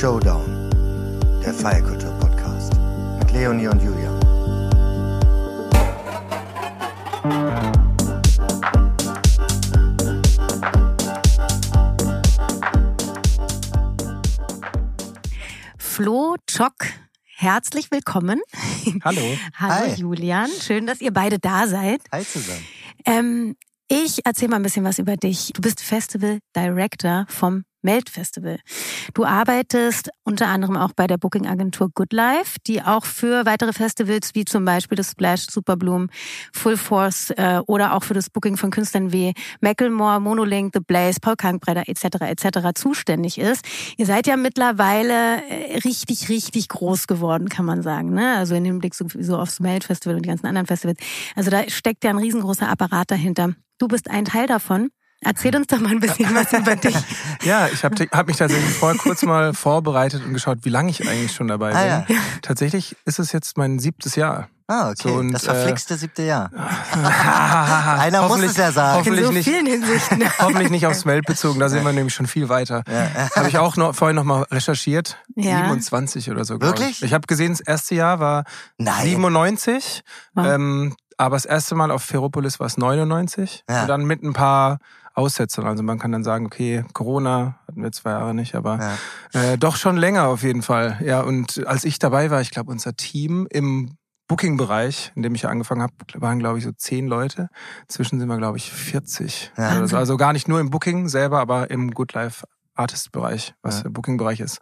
Showdown, der Feierkultur-Podcast mit Leonie und Julia. Flo Chock, herzlich willkommen. Hallo. Hallo Hi. Julian, schön, dass ihr beide da seid. Hi zusammen. Ähm, ich erzähle mal ein bisschen was über dich. Du bist Festival Director vom Melt Festival. Du arbeitest unter anderem auch bei der Booking Agentur Good Life, die auch für weitere Festivals wie zum Beispiel das Splash, Superbloom, Full Force äh, oder auch für das Booking von Künstlern wie Macklemore, Monolink, The Blaze, Paul Kalkbrenner etc. etc. zuständig ist. Ihr seid ja mittlerweile äh, richtig, richtig groß geworden, kann man sagen. Ne? Also in Hinblick so, so aufs Melt Festival und die ganzen anderen Festivals. Also da steckt ja ein riesengroßer Apparat dahinter. Du bist ein Teil davon. Erzähl uns doch mal ein bisschen was über dich. Ja, ich habe hab mich tatsächlich vorher kurz mal vorbereitet und geschaut, wie lange ich eigentlich schon dabei bin. Ah, ja. Tatsächlich ist es jetzt mein siebtes Jahr. Ah, okay. So, und, das äh, verflixte siebte Jahr. Einer muss Hoffentlich- es ja sagen. hoffentlich In so nicht. vielen Hinsichten. Hoffentlich nicht aufs Meld bezogen, da sind wir nämlich schon viel weiter. Habe ich auch noch, vorhin noch mal recherchiert. Ja. 27 oder so. Wirklich? Ich, ich habe gesehen, das erste Jahr war Nein. 97. Wow. Ähm, aber das erste Mal auf Ferropolis war es 99. Ja. Und dann mit ein paar Aussetzern. Also man kann dann sagen, okay, Corona hatten wir zwei Jahre nicht, aber Ja. äh, doch schon länger auf jeden Fall. Ja, und als ich dabei war, ich glaube, unser Team im Booking-Bereich, in dem ich ja angefangen habe, waren, glaube ich, so zehn Leute. Inzwischen sind wir, glaube ich, 40. Ja. Also, also gar nicht nur im Booking selber, aber im Good Life Artist-Bereich, was Ja. der Booking-Bereich ist.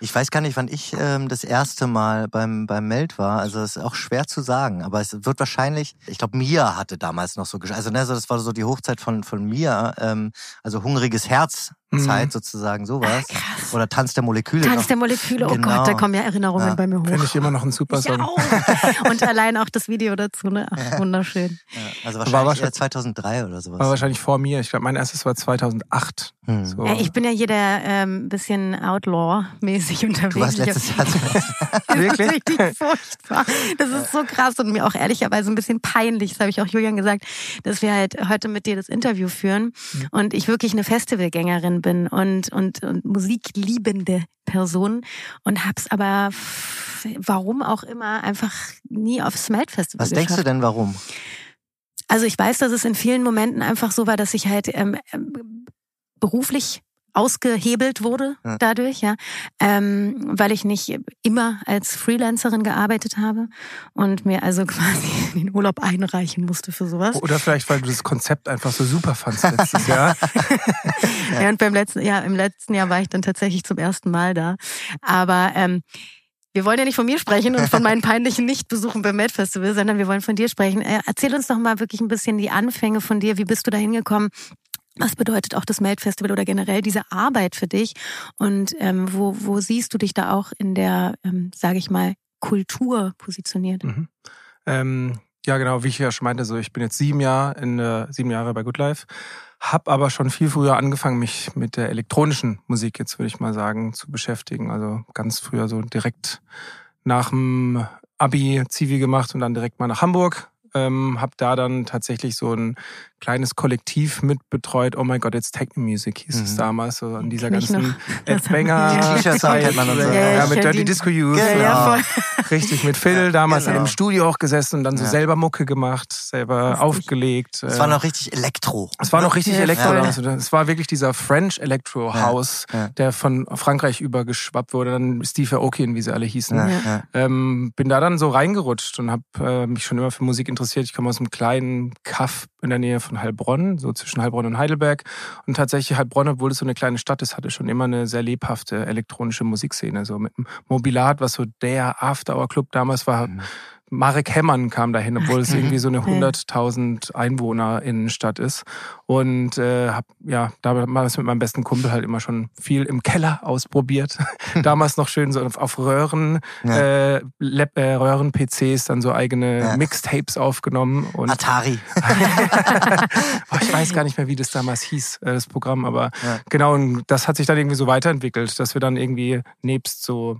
Ich weiß gar nicht, wann ich ähm, das erste Mal beim, beim Meld war. Also es ist auch schwer zu sagen. Aber es wird wahrscheinlich, ich glaube, Mia hatte damals noch so, also ne, so, das war so die Hochzeit von, von Mia. Ähm, also hungriges Herz Zeit Mhm. sozusagen, sowas. Krass. Oder Tanz der Moleküle. Tanz noch. der Moleküle, oh Genau. Gott, da kommen ja Erinnerungen Ja. bei mir hoch. Finde ich immer noch ein super Ich Song. auch. Und allein auch das Video dazu, ne? Ach, wunderschön. Ja, also War wahrscheinlich wahrscheinlich- eher 2003 oder sowas. War wahrscheinlich vor mir. Ich glaube, mein erstes war 2008. Hm. So. Ja, ich bin ja hier der ähm, bisschen Outlaw-mäßig unterwegs. Du warst letztes Jahr Wirklich? ist richtig furchtbar. Das ist so krass und mir auch ehrlicherweise ein bisschen peinlich. Das habe ich auch Julian gesagt, dass wir halt heute mit dir das Interview führen und ich wirklich eine Festivalgängerin bin und, und, und musikliebende Person und hab's aber warum auch immer einfach nie aufs Melt Festival Was denkst du geschafft. denn, warum? Also ich weiß, dass es in vielen Momenten einfach so war, dass ich halt ähm, ähm, beruflich ausgehebelt wurde Ja. dadurch, ja, ähm, weil ich nicht immer als Freelancerin gearbeitet habe und mir also quasi den Urlaub einreichen musste für sowas. Oder vielleicht, weil du das Konzept einfach so super fandst letztes Jahr. Ja. und beim letzten, ja, im letzten Jahr war ich dann tatsächlich zum ersten Mal da. Aber ähm, wir wollen ja nicht von mir sprechen und von meinen peinlichen Nichtbesuchen beim Med Festival, sondern wir wollen von dir sprechen. Äh, erzähl uns doch mal wirklich ein bisschen die Anfänge von dir. Wie bist du da hingekommen? Was bedeutet auch das Melt Festival oder generell diese Arbeit für dich? Und ähm, wo, wo siehst du dich da auch in der, ähm, sage ich mal, Kultur positioniert? Mhm. Ähm, ja, genau, wie ich ja schon meinte, so ich bin jetzt sieben Jahre in äh, sieben Jahre bei Good Life, hab aber schon viel früher angefangen, mich mit der elektronischen Musik jetzt würde ich mal sagen zu beschäftigen. Also ganz früher so direkt nach dem Abi Zivi gemacht und dann direkt mal nach Hamburg. Ähm, hab da dann tatsächlich so ein kleines Kollektiv mit betreut. Oh mein Gott, jetzt Techno Music hieß es Mhm. damals, so an dieser ich ganzen. Ed Das- Banger Die T-Shirts auch kennt man und so. Ja, Ja, ja, mit Dirty die. Disco Youth. Ja, voll. Richtig, mit Phil damals genau. in dem Studio auch gesessen und dann so Ja. selber Mucke gemacht, selber Lustig. aufgelegt. Es äh, war noch richtig Elektro. es war noch richtig Ja, Elektro. voll. Also es war wirklich dieser French Electro House, Ja, ja. der von Frankreich übergeschwappt wurde. Dann Steve Aoki, wie sie alle hießen. Ja, Ja. ja. Ähm, bin da dann so reingerutscht und habe äh, mich schon immer für Musik interessiert. Ich komme aus einem kleinen Kaff in der Nähe von Heilbronn, so zwischen Heilbronn und Heidelberg. Und tatsächlich Heilbronn, obwohl es so eine kleine Stadt ist, hatte schon immer eine sehr lebhafte elektronische Musikszene. So mit dem Mobilat, was so der After-Hour-Club damals war. Mhm. Marek Hemmern kam dahin, obwohl es irgendwie so eine Ja. 100.000 Einwohner Innenstadt ist. Und äh, habe ja damals mit meinem besten Kumpel halt immer schon viel im Keller ausprobiert. damals noch schön so auf, Röhren, Ja. äh, Lab, äh, Röhren-PCs, dann so eigene Ja. Mixtapes aufgenommen. Und Atari. oh, ich weiß gar nicht mehr, wie das damals hieß, äh, das Programm, aber Ja. genau, und das hat sich dann irgendwie so weiterentwickelt, dass wir dann irgendwie nebst so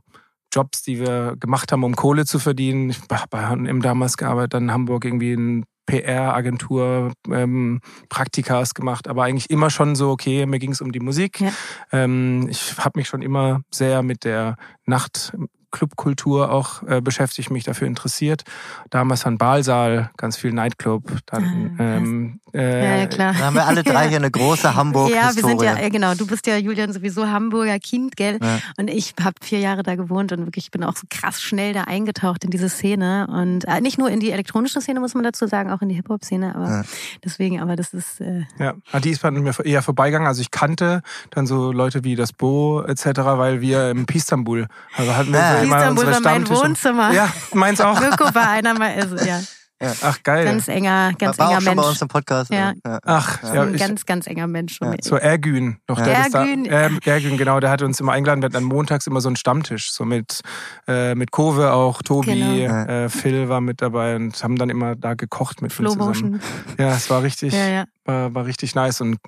Jobs, die wir gemacht haben, um Kohle zu verdienen. Ich habe bei H&M damals gearbeitet, dann in Hamburg irgendwie ein PR-Agentur, ähm, Praktikas gemacht, aber eigentlich immer schon so, okay, mir ging es um die Musik. Ja. Ähm, ich habe mich schon immer sehr mit der Nacht Clubkultur auch äh, beschäftigt, mich dafür interessiert. Damals an Balsaal, ganz viel Nightclub. Dann, ah, ähm, äh, ja, ja, klar. Dann haben wir alle drei hier eine große hamburg -Historie. Ja, wir sind ja, genau. Du bist ja, Julian, sowieso Hamburger Kind, gell? Ja. Und ich habe vier Jahre da gewohnt und wirklich, ich bin auch so krass schnell da eingetaucht in diese Szene. Und äh, nicht nur in die elektronische Szene, muss man dazu sagen, auch in die Hip-Hop-Szene. Aber ja. deswegen, aber das ist... Äh, ja, ah, die ist bei mir eher vorbeigegangen. Also ich kannte dann so Leute wie das Bo etc., weil wir im Pistambul, also hatten wir ja. so immer Istanbul war mein Wohnzimmer. Ja, meins auch. Mirko war einer mal, also, ja. Ja. Ach geil. Ganz enger, ganz war enger auch Mensch. bei uns im Podcast. Ja. ja. Ach, ja. Ein ganz, ganz enger Mensch. Ja. So Ergün noch. Ja. Ergün. Da, äh, Ergün, genau. Der hat uns immer eingeladen. Wir hatten dann montags immer so einen Stammtisch. So mit, äh, mit Kove auch, Tobi, genau. äh, Phil war mit dabei und haben dann immer da gekocht mit Phil zusammen. Ja, es war richtig, War, war richtig nice und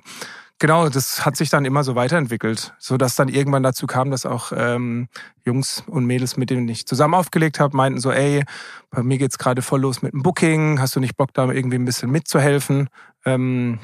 Genau, das hat sich dann immer so weiterentwickelt, so dass dann irgendwann dazu kam, dass auch ähm, Jungs und Mädels, mit denen ich zusammen aufgelegt habe, meinten so, ey, bei mir geht's gerade voll los mit dem Booking, hast du nicht Bock, da irgendwie ein bisschen mitzuhelfen? Ähm,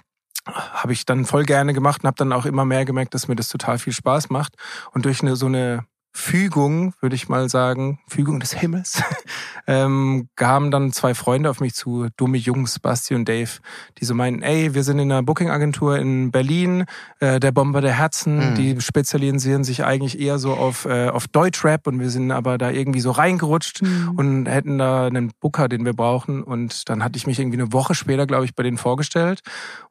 habe ich dann voll gerne gemacht und habe dann auch immer mehr gemerkt, dass mir das total viel Spaß macht. Und durch eine so eine Fügung, würde ich mal sagen, Fügung des Himmels, ähm, kamen dann zwei Freunde auf mich zu, dumme Jungs, Basti und Dave, die so meinten, ey, wir sind in einer Booking-Agentur in Berlin, äh, der Bomber der Herzen, mhm. die spezialisieren sich eigentlich eher so auf, äh, auf Deutschrap und wir sind aber da irgendwie so reingerutscht mhm. und hätten da einen Booker, den wir brauchen und dann hatte ich mich irgendwie eine Woche später, glaube ich, bei denen vorgestellt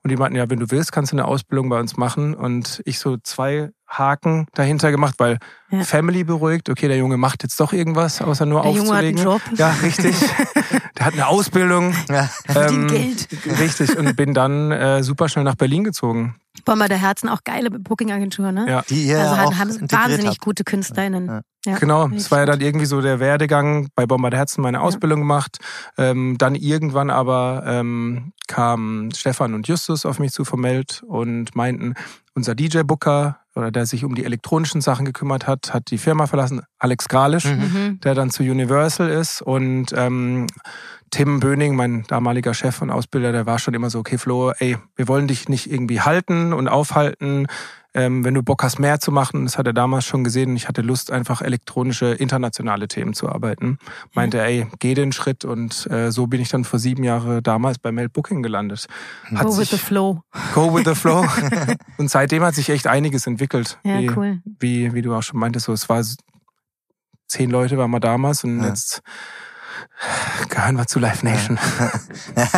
und die meinten, ja, wenn du willst, kannst du eine Ausbildung bei uns machen und ich so zwei Haken dahinter gemacht, weil ja. Family beruhigt, okay, der Junge macht jetzt doch irgendwas, außer nur der aufzulegen. Junge hat einen Job. Ja, richtig. der hat eine Ausbildung. Ja. Ähm, Geld. Richtig, und bin dann äh, super schnell nach Berlin gezogen. Bomber der Herzen, auch geile Booking-Agentur, ne? Ja. Die ihr also auch haben wahnsinnig habt. gute KünstlerInnen. Ja. Ja, genau, es war ja dann irgendwie so der Werdegang bei Bomber der Herzen meine Ausbildung ja. gemacht. Ähm, dann irgendwann aber ähm, kamen Stefan und Justus auf mich zu vermeldet und meinten, unser DJ-Booker oder der sich um die elektronischen Sachen gekümmert hat, hat die Firma verlassen, Alex Gralisch, mhm. der dann zu Universal ist und ähm, Tim Böning, mein damaliger Chef und Ausbilder, der war schon immer so, okay Flo, ey, wir wollen dich nicht irgendwie halten und aufhalten, ähm, wenn du Bock hast, mehr zu machen, das hat er damals schon gesehen, ich hatte Lust, einfach elektronische, internationale Themen zu arbeiten, meinte er, ey, geh den Schritt und äh, so bin ich dann vor sieben Jahren damals bei Mail Booking gelandet. Hat go with the flow. Go with the flow. und seitdem hat sich echt einiges entwickelt. Ja, wie, cool. Wie, wie du auch schon meintest, so, es war zehn Leute waren wir damals und ja. jetzt gehören wir zu Live Nation. Ja,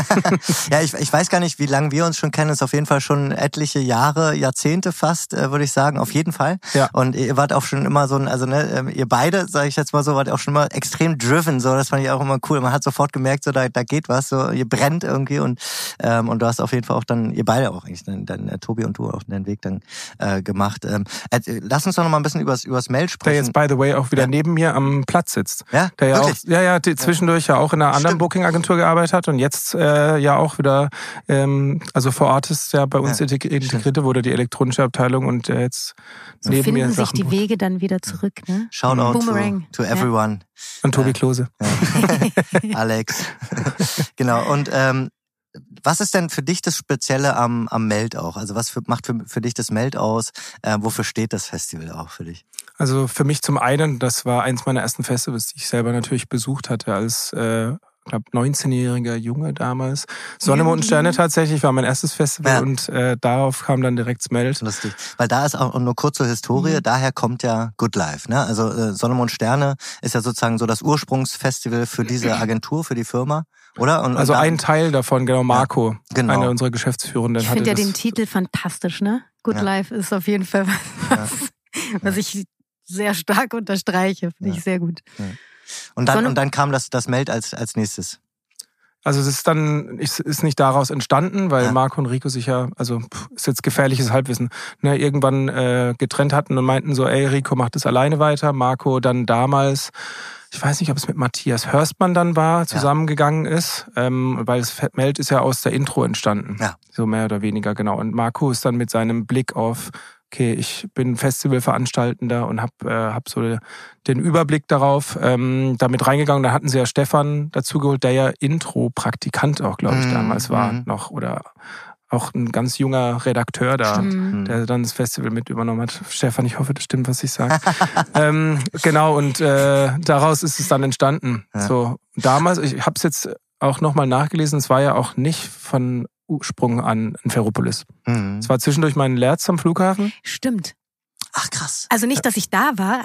ja ich, ich weiß gar nicht, wie lange wir uns schon kennen. Es ist auf jeden Fall schon etliche Jahre, Jahrzehnte fast, äh, würde ich sagen. Auf jeden Fall. Ja. Und ihr wart auch schon immer so ein, also ne, ähm, ihr beide, sage ich jetzt mal so, wart auch schon immer extrem driven. So, das fand ich auch immer cool. Man hat sofort gemerkt, so da, da geht was, so ihr brennt irgendwie und ähm, und du hast auf jeden Fall auch dann, ihr beide auch eigentlich, dann, dann äh, Tobi und du auch den Weg dann äh, gemacht. Ähm, äh, lass uns doch noch mal ein bisschen übers übers Mail sprechen. Der jetzt by the way auch wieder ja. neben mir am Platz sitzt. Ja, der ja Wirklich? auch, ja ja, die, zwischendurch ja auch in einer anderen Booking-Agentur gearbeitet hat und jetzt äh, ja auch wieder, ähm, also vor Ort ist ja bei uns ja, integrierte wurde die elektronische Abteilung und äh, jetzt so neben finden mir sich Sachen die Wege dann wieder zurück, ne? Shoutout to, to everyone. Und Tobi Klose. Ja. Alex. genau. Und ähm, was ist denn für dich das Spezielle am, am Meld auch? Also was für, macht für, für dich das Meld aus? Äh, wofür steht das Festival auch für dich? Also für mich zum einen, das war eins meiner ersten Festivals, die ich selber natürlich besucht hatte als äh, glaube 19-jähriger Junge damals. Sonne, Mond und Sterne tatsächlich war mein erstes Festival ja. und äh, darauf kam dann direkt Smelt. Lustig, weil da ist auch nur kurze Historie, mhm. daher kommt ja Good Life. Ne? Also äh, Sonne, Mond, Sterne ist ja sozusagen so das Ursprungsfestival für diese Agentur, für die Firma, oder? Und, also und dann, ein Teil davon, genau, Marco, ja, genau. einer unserer Geschäftsführenden. Ich finde ja den Titel fantastisch, ne? Good ja. Life ist auf jeden Fall was, was ich sehr stark unterstreiche, finde ich sehr gut. Und dann, und dann kam das, das Meld als, als nächstes. Also es ist dann, ist, ist nicht daraus entstanden, weil ja. Marco und Rico sich ja, also ist jetzt gefährliches Halbwissen, ne, irgendwann äh, getrennt hatten und meinten so, ey, Rico macht es alleine weiter. Marco dann damals, ich weiß nicht, ob es mit Matthias Hörstmann dann war, zusammengegangen ja. ist, ähm, weil das Meld ist ja aus der Intro entstanden. Ja. So mehr oder weniger, genau. Und Marco ist dann mit seinem Blick auf okay, ich bin Festivalveranstaltender und habe äh, hab so den Überblick darauf ähm, damit reingegangen. Da hatten sie ja Stefan dazugeholt, der ja Intro-Praktikant auch, glaube ich, mhm. damals war mhm. noch oder auch ein ganz junger Redakteur da, stimmt. der dann das Festival mit übernommen hat. Stefan, ich hoffe, das stimmt, was ich sage. ähm, genau, und äh, daraus ist es dann entstanden. Ja. So damals, ich habe es jetzt auch nochmal nachgelesen, es war ja auch nicht von Ursprung an in Ferropolis. Mhm. Es war zwischendurch mein Lerz am Flughafen. Stimmt. Ach krass. Also nicht, dass ich da war,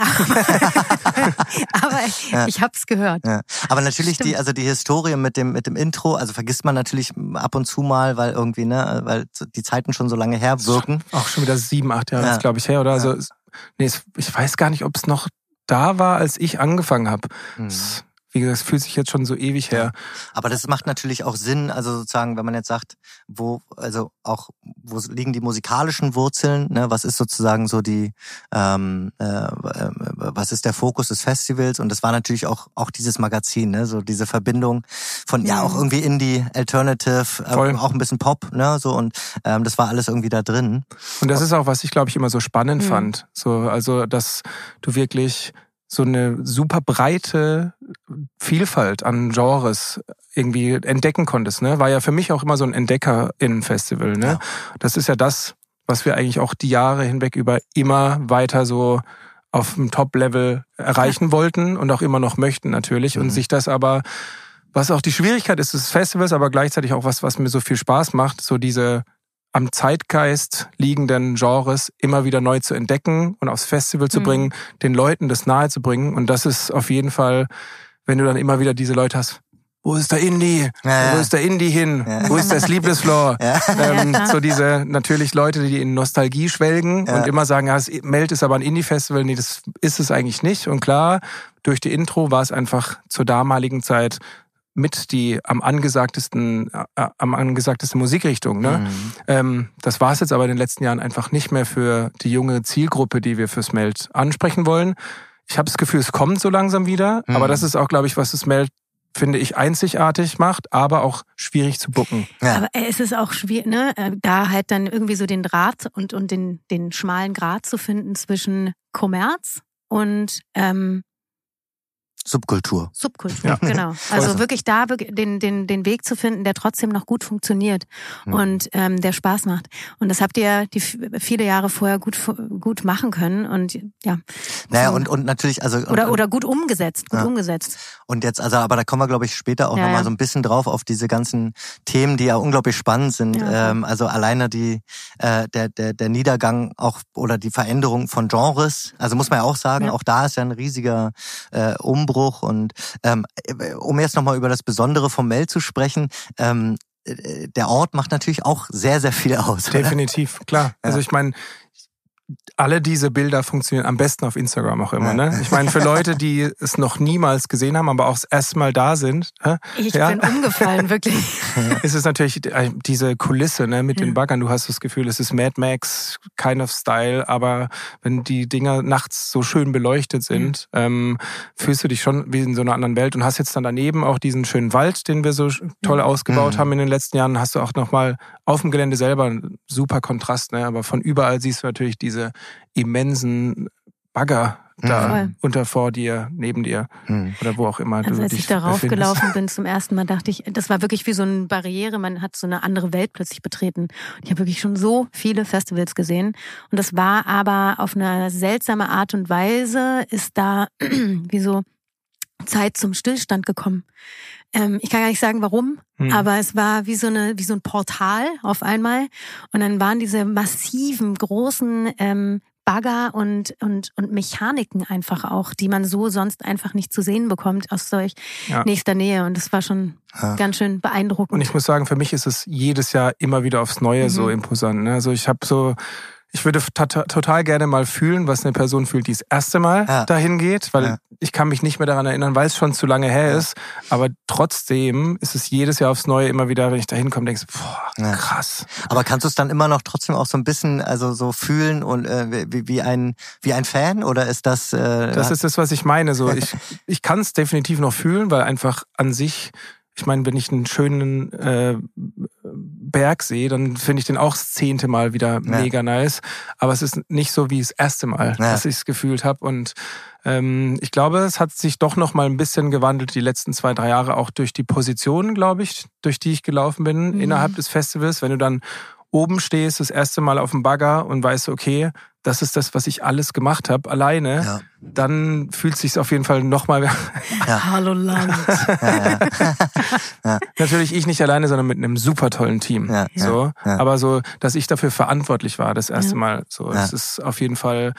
aber, aber ja. ich hab's gehört. Ja. Aber natürlich Stimmt. die, also die Historie mit dem mit dem Intro, also vergisst man natürlich ab und zu mal, weil irgendwie ne, weil die Zeiten schon so lange her wirken. Auch schon wieder sieben, acht Jahre, ja. glaube ich her, oder? Also nee, ich weiß gar nicht, ob es noch da war, als ich angefangen habe. Mhm wie gesagt, es fühlt sich jetzt schon so ewig her. Aber das macht natürlich auch Sinn, also sozusagen, wenn man jetzt sagt, wo, also auch, wo liegen die musikalischen Wurzeln, ne? was ist sozusagen so die, ähm, äh, äh, was ist der Fokus des Festivals? Und das war natürlich auch, auch dieses Magazin, ne? so diese Verbindung von, ja, auch irgendwie Indie, Alternative, äh, auch ein bisschen Pop, ne, so und ähm, das war alles irgendwie da drin. Und das ist auch, was ich glaube ich immer so spannend mhm. fand, so, also, dass du wirklich so eine super breite Vielfalt an Genres irgendwie entdecken konntest. Ne? War ja für mich auch immer so ein Entdecker-Innen-Festival. Ne? Ja. Das ist ja das, was wir eigentlich auch die Jahre hinweg über immer weiter so auf dem Top-Level erreichen ja. wollten und auch immer noch möchten natürlich. Mhm. Und sich das aber, was auch die Schwierigkeit ist des Festivals, aber gleichzeitig auch was, was mir so viel Spaß macht, so diese am Zeitgeist liegenden Genres immer wieder neu zu entdecken und aufs Festival zu mhm. bringen, den Leuten das nahe zu bringen. Und das ist auf jeden Fall, wenn du dann immer wieder diese Leute hast, wo ist der Indie? Ja, Wo ist der Indie hin? Ja. Wo ist der Sleepless Floor? Ja. Ähm, so diese natürlich Leute, die in Nostalgie schwelgen und immer sagen, ja, das Meld ist aber ein Indie-Festival. Nee, das ist es eigentlich nicht. Und klar, durch die Intro war es einfach zur damaligen Zeit mit die am angesagtesten, äh, am angesagtesten Musikrichtung. Ne? Mhm. Ähm, das war es jetzt aber in den letzten Jahren einfach nicht mehr für die junge Zielgruppe, die wir fürs Meld ansprechen wollen. Ich habe das Gefühl, es kommt so langsam wieder, mhm. aber das ist auch, glaube ich, was das Meld finde ich einzigartig macht, aber auch schwierig zu bucken. Ja. Aber es ist auch schwierig, ne, äh, da halt dann irgendwie so den Draht und und den den schmalen Grat zu finden zwischen Kommerz und ähm, Subkultur. Subkultur, ja. genau. Also wirklich da den, den, den Weg zu finden, der trotzdem noch gut funktioniert mhm. und ähm, der Spaß macht. Und das habt ihr die viele Jahre vorher gut gut machen können und ja. Naja, und, und natürlich, also. Oder, und, oder gut umgesetzt, gut ja. umgesetzt. Und jetzt, also, aber da kommen wir, glaube ich, später auch ja, nochmal ja. so ein bisschen drauf auf diese ganzen Themen, die ja unglaublich spannend sind. Ja. Ähm, also alleine die, äh, der, der, der Niedergang auch oder die Veränderung von Genres. Also muss man ja auch sagen, auch da ist ja ein riesiger äh, Umbruch Umbruch. Und ähm, um jetzt nochmal über das Besondere vom Mel zu sprechen, ähm, äh, der Ort macht natürlich auch sehr, sehr viel aus. Definitiv, oder? klar. Also ich meine, alle diese Bilder funktionieren am besten auf Instagram auch immer. Ne? Ich meine, für Leute, die es noch niemals gesehen haben, aber auch das erste Mal da sind. Ich ja? bin umgefallen, wirklich. ist es natürlich äh, diese Kulisse ne, mit ja. den Baggern. Du hast das Gefühl, es ist Mad Max, kind of Style, aber wenn die Dinger nachts so schön beleuchtet sind, mhm. ähm, fühlst du dich schon wie in so einer anderen Welt und hast jetzt dann daneben auch diesen schönen Wald, den wir so toll mhm. ausgebaut mhm. haben in den letzten Jahren. Hast du auch nochmal auf dem Gelände selber einen super Kontrast, ne? aber von überall siehst du natürlich diese immensen Bagger da mhm. unter vor dir, neben dir mhm. oder wo auch immer also du als dich ich darauf gelaufen bin zum ersten Mal, dachte ich, das war wirklich wie so eine Barriere. Man hat so eine andere Welt plötzlich betreten. Und ich habe wirklich schon so viele Festivals gesehen. Und das war aber auf eine seltsame Art und Weise ist da wie so Zeit zum Stillstand gekommen. Ähm, ich kann gar nicht sagen, warum, hm. aber es war wie so eine, wie so ein Portal auf einmal. Und dann waren diese massiven, großen ähm, Bagger und, und, und Mechaniken einfach auch, die man so sonst einfach nicht zu sehen bekommt aus solch ja. nächster Nähe. Und das war schon ja. ganz schön beeindruckend. Und ich muss sagen, für mich ist es jedes Jahr immer wieder aufs Neue mhm. so imposant. Ne? Also ich habe so ich würde total gerne mal fühlen, was eine Person fühlt, die das erste Mal ja. dahin geht, weil ja. ich kann mich nicht mehr daran erinnern, weil es schon zu lange her ja. ist. Aber trotzdem ist es jedes Jahr aufs Neue immer wieder, wenn ich da hinkomme, denkst boah, krass. Aber kannst du es dann immer noch trotzdem auch so ein bisschen, also so fühlen und äh, wie, wie ein wie ein Fan oder ist das? Äh, das ist das, was ich meine. So ich ich kann es definitiv noch fühlen, weil einfach an sich ich meine, wenn ich einen schönen äh, Berg sehe, dann finde ich den auch das zehnte Mal wieder Ja. mega nice. Aber es ist nicht so wie das erste Mal, Ja. dass ich es gefühlt habe. Und ähm, ich glaube, es hat sich doch noch mal ein bisschen gewandelt die letzten zwei, drei Jahre, auch durch die Position, glaube ich, durch die ich gelaufen bin Mhm. innerhalb des Festivals. Wenn du dann oben stehst, das erste Mal auf dem Bagger und weißt, okay, das ist das, was ich alles gemacht habe, alleine, Ja. dann fühlt es sich auf jeden Fall nochmal Hallo Land. Ja, ja. Natürlich ich nicht alleine, sondern mit einem super tollen Team. Ja, so, ja, ja. aber so, dass ich dafür verantwortlich war, das erste Ja. Mal. So, Ja. das ist auf jeden Fall,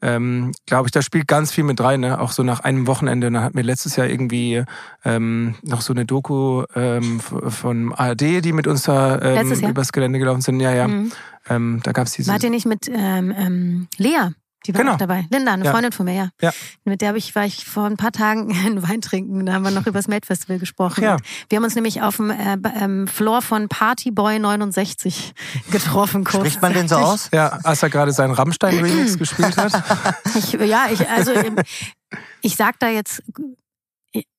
ähm, glaube ich, da spielt ganz viel mit rein. Ne? Auch so nach einem Wochenende. Und dann hat mir letztes Jahr irgendwie ähm, noch so eine Doku ähm, von ARD, die mit uns da ähm, übers Gelände gelaufen sind. Ja, ja. Mhm. Ähm, da gab's diese. Wart ihr nicht mit ähm, ähm, Lea? Die war Genau. auch dabei. Linda, eine Ja. Freundin von mir, ja. Ja. Mit der hab ich, war ich vor ein paar Tagen einen Wein trinken. Da haben wir noch über das Made-Festival gesprochen. Ja. Und Wir haben uns nämlich auf dem äh, ähm, Floor von Partyboy 69 getroffen. Kurz. Spricht man den so aus? Ja, als er gerade seinen Rammstein-Remix gespielt hat. Ich, ja, ich, also ähm, ich sag da jetzt,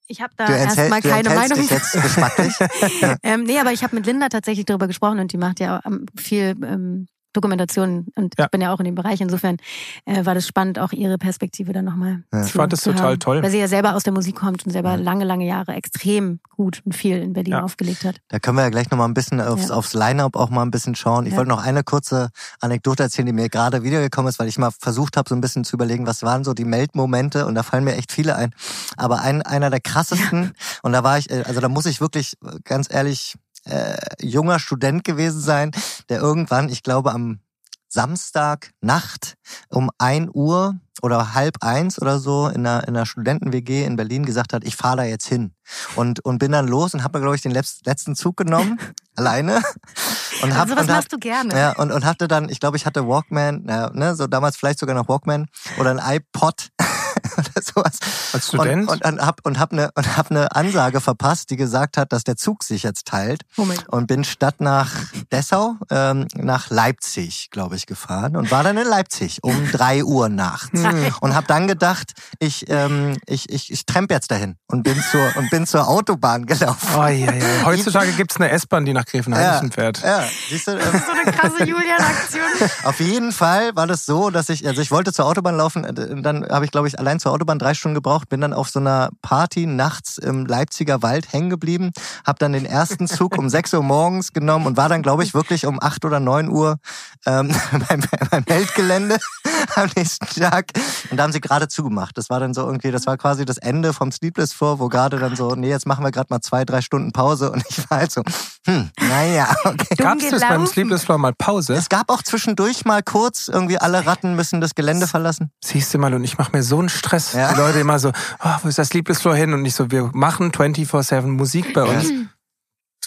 ich, habe da erstmal keine Meinung. dich jetzt geschmacklich. ähm, nee, aber ich habe mit Linda tatsächlich darüber gesprochen und die macht ja viel ähm, Dokumentation und Ja. ich bin ja auch in dem Bereich. Insofern äh, war das spannend, auch ihre Perspektive dann nochmal Ja. zu Ich fand das zu total hören. toll. Weil sie ja selber aus der Musik kommt und selber Ja. lange, lange Jahre extrem gut und viel in Berlin Ja. aufgelegt hat. Da können wir ja gleich noch mal ein bisschen aufs, Ja. aufs Line-Up auch mal ein bisschen schauen. Ich Ja. wollte noch eine kurze Anekdote erzählen, die mir gerade wiedergekommen ist, weil ich mal versucht habe, so ein bisschen zu überlegen, was waren so die Meldmomente und da fallen mir echt viele ein. Aber ein, einer der krassesten, und da war ich, äh, also da muss ich wirklich äh, ganz ehrlich äh, junger Student gewesen sein, der irgendwann, ich glaube am Samstag Nacht um ein Uhr oder halb eins oder so in einer, in einer Studenten-WG in Berlin gesagt hat, ich fahre da jetzt hin. Und, und bin dann los und habe, glaube ich, den letz- letzten Zug genommen, alleine. Und hab, Also was und hab, machst du gerne? ja, und, und hatte dann, ich glaube, ich hatte Walkman, ja, ne, so damals vielleicht sogar noch Walkman oder ein iPod oder sowas. Als Student? Und, und, und hab, und hab eine, und hab eine Ansage verpasst, die gesagt hat, dass der Zug sich jetzt teilt. Moment. Und bin statt nach Dessau ähm, nach Leipzig, glaube ich, gefahren und war dann in Leipzig um drei Uhr nachts. Und habe dann gedacht, ich, ähm, ich, ich, ich tremp jetzt dahin und bin zur, und bin zur Autobahn gelaufen. Oh, ja, ja. Heutzutage gibt's eine S-Bahn, die nach Gräfenhainichen fährt. Ja, siehst du, ähm, So eine krasse Julian-Aktion. Auf jeden Fall war das so, dass ich, also ich wollte zur Autobahn laufen, äh, dann habe ich, glaube ich, allein zur Autobahn drei Stunden gebraucht, bin dann auf so einer Party nachts im Leipziger Wald hängen geblieben, habe dann den ersten Zug um 6 Uhr morgens genommen und war dann, glaube ich, wirklich um 8 oder 9 Uhr ähm, beim, beim Weltgelände am nächsten Tag. Und da haben sie gerade zugemacht. Das war dann so irgendwie, das war quasi das Ende vom Sleepless Floor, wo gerade dann so, nee, jetzt machen wir gerade mal zwei, drei Stunden Pause und ich war halt so, hm, naja, okay. Gab's das beim. Sleepless Floor mal Pause? Es gab auch zwischendurch mal kurz, irgendwie alle Ratten müssen das Gelände verlassen. Siehst du mal, und ich mache mir so einen Stress. Ja. Die Leute immer so, oh, wo ist das Sleepless Floor hin? Und ich so, wir machen 24-7 Musik bei uns.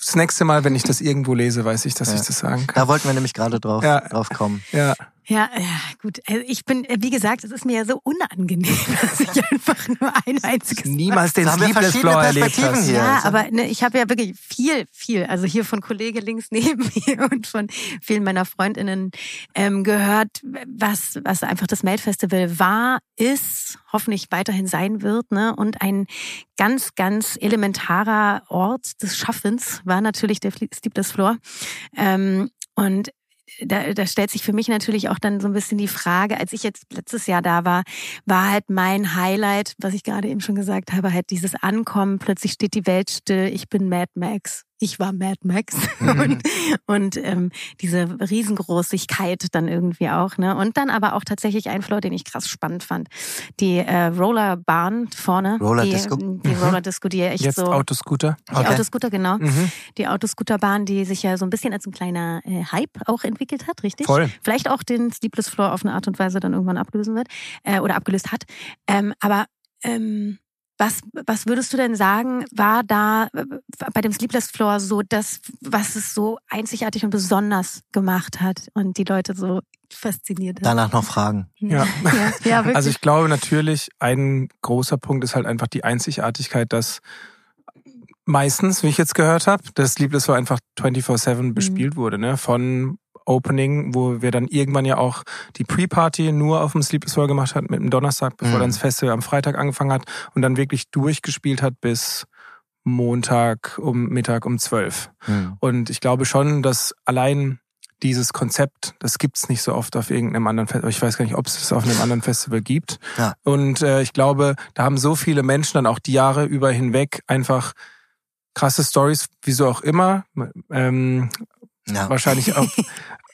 Das nächste Mal, wenn ich das irgendwo lese, weiß ich, dass Ja. ich das sagen kann. Da wollten wir nämlich gerade drauf, Ja. drauf kommen. Ja. Ja, ja, gut. Also ich bin, äh, wie gesagt, es ist mir ja so unangenehm, dass ich einfach nur ein einziges Niemals den Da haben wir Sleepless verschiedene Floor erlebt Perspektiven hast. hier. Ja, also- aber ne, ich habe ja wirklich viel, viel, also hier von Kollege links neben mir und von vielen meiner Freundinnen ähm, gehört, was, was einfach das Melt-Festival war, ist, hoffentlich weiterhin sein wird, ne? Und ein ganz, ganz elementarer Ort des Schaffens war natürlich der Sleepless Floor. Ähm, und da, da stellt sich für mich natürlich auch dann so ein bisschen die Frage, als ich jetzt letztes Jahr da war, war halt mein Highlight, was ich gerade eben schon gesagt habe, halt dieses Ankommen, plötzlich steht die Welt still, ich bin Mad Max. Ich war Mad Max Mhm. und, und ähm, diese Riesengroßigkeit dann irgendwie auch, ne? Und dann aber auch tatsächlich ein Floor, den ich krass spannend fand. Die äh, Rollerbahn vorne. Roller die, Disco? Die Roller Disco, die echt Jetzt so. Autoscooter. Die Okay. Autoscooter, genau. Mhm. Die Autoscooterbahn, die sich ja so ein bisschen als ein kleiner äh, Hype auch entwickelt hat, richtig? Voll. Vielleicht auch den Sleepless Floor auf eine Art und Weise dann irgendwann ablösen wird äh, oder abgelöst hat. Ähm, aber ähm, was, was würdest du denn sagen, war da äh, bei dem Sleepless Floor so das, was es so einzigartig und besonders gemacht hat und die Leute so fasziniert hat? Danach noch Fragen. Ja. ja, ja wirklich. Also ich glaube natürlich, ein großer Punkt ist halt einfach die Einzigartigkeit, dass meistens, wie ich jetzt gehört habe, das Sleepless Floor einfach 24-7 bespielt wurde, ne? Von Opening, wo wir dann irgendwann ja auch die Pre-Party nur auf dem Sleepless Floor gemacht hat mit dem Donnerstag, bevor Mhm. dann das Festival am Freitag angefangen hat und dann wirklich durchgespielt hat bis Montag um Mittag um zwölf. Mhm. Und ich glaube schon, dass allein dieses Konzept, das gibt's nicht so oft auf irgendeinem anderen Festival. Ich weiß gar nicht, ob es es auf einem anderen Festival gibt. Ja. Und äh, ich glaube, da haben so viele Menschen dann auch die Jahre über hinweg einfach krasse Stories, wieso auch immer. Ähm, ja. Wahrscheinlich auch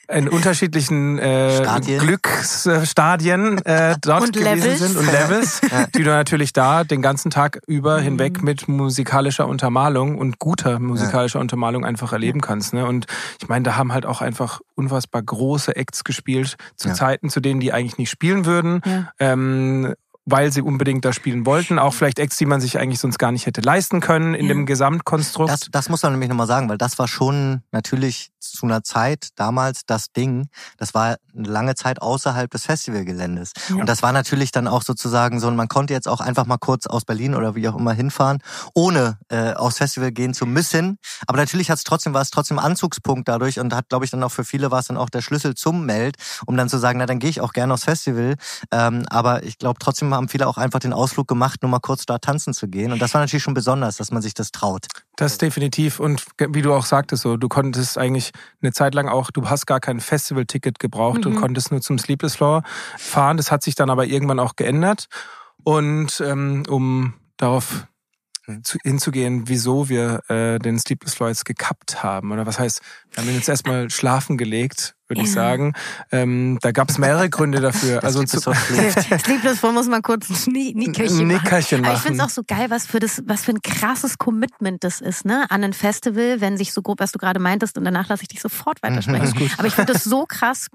in unterschiedlichen äh, Glücksstadien äh, dort und gewesen Levels. sind und Levels, die du natürlich da den ganzen Tag über mhm. hinweg mit musikalischer Untermalung und guter musikalischer ja. Untermalung einfach erleben kannst. Ne? Und ich meine, da haben halt auch einfach unfassbar große Acts gespielt zu ja. Zeiten, zu denen die eigentlich nicht spielen würden. Ja. Ähm, weil sie unbedingt da spielen wollten. Auch vielleicht Acts, die man sich eigentlich sonst gar nicht hätte leisten können in ja. dem Gesamtkonstrukt. Das, das muss man nämlich nochmal sagen, weil das war schon natürlich zu einer Zeit damals das Ding. Das war eine lange Zeit außerhalb des Festivalgeländes. Ja. Und das war natürlich dann auch sozusagen so, man konnte jetzt auch einfach mal kurz aus Berlin oder wie auch immer hinfahren, ohne äh, aufs Festival gehen zu müssen. Aber natürlich hat's trotzdem, war es trotzdem Anzugspunkt dadurch und hat, glaube ich, dann auch für viele war es dann auch der Schlüssel zum Meld, um dann zu sagen, na dann gehe ich auch gerne aufs Festival. Ähm, aber ich glaube trotzdem haben viele auch einfach den Ausflug gemacht, nur mal kurz da tanzen zu gehen. Und das war natürlich schon besonders, dass man sich das traut. Das definitiv. Und wie du auch sagtest, so, du konntest eigentlich eine Zeit lang auch, du hast gar kein Festival-Ticket gebraucht mhm. und konntest nur zum Sleepless Floor fahren. Das hat sich dann aber irgendwann auch geändert. Und ähm, um darauf zu, hinzugehen, wieso wir äh, den Sleepless Floor jetzt gekappt haben. Oder was heißt, wir haben ihn jetzt erstmal schlafen gelegt, würde ja. ich sagen. Ähm, da gab es mehrere Gründe dafür. also zu, Sleepless Floor muss man kurz ein Nickerchen machen. Nickerchen machen. Aber ich finde es auch so geil, was für das, was für ein krasses Commitment das ist, ne? An ein Festival, wenn sich so grob, was du gerade meintest, und danach lasse ich dich sofort weitersprechen. Mhm, Aber ich finde das so krass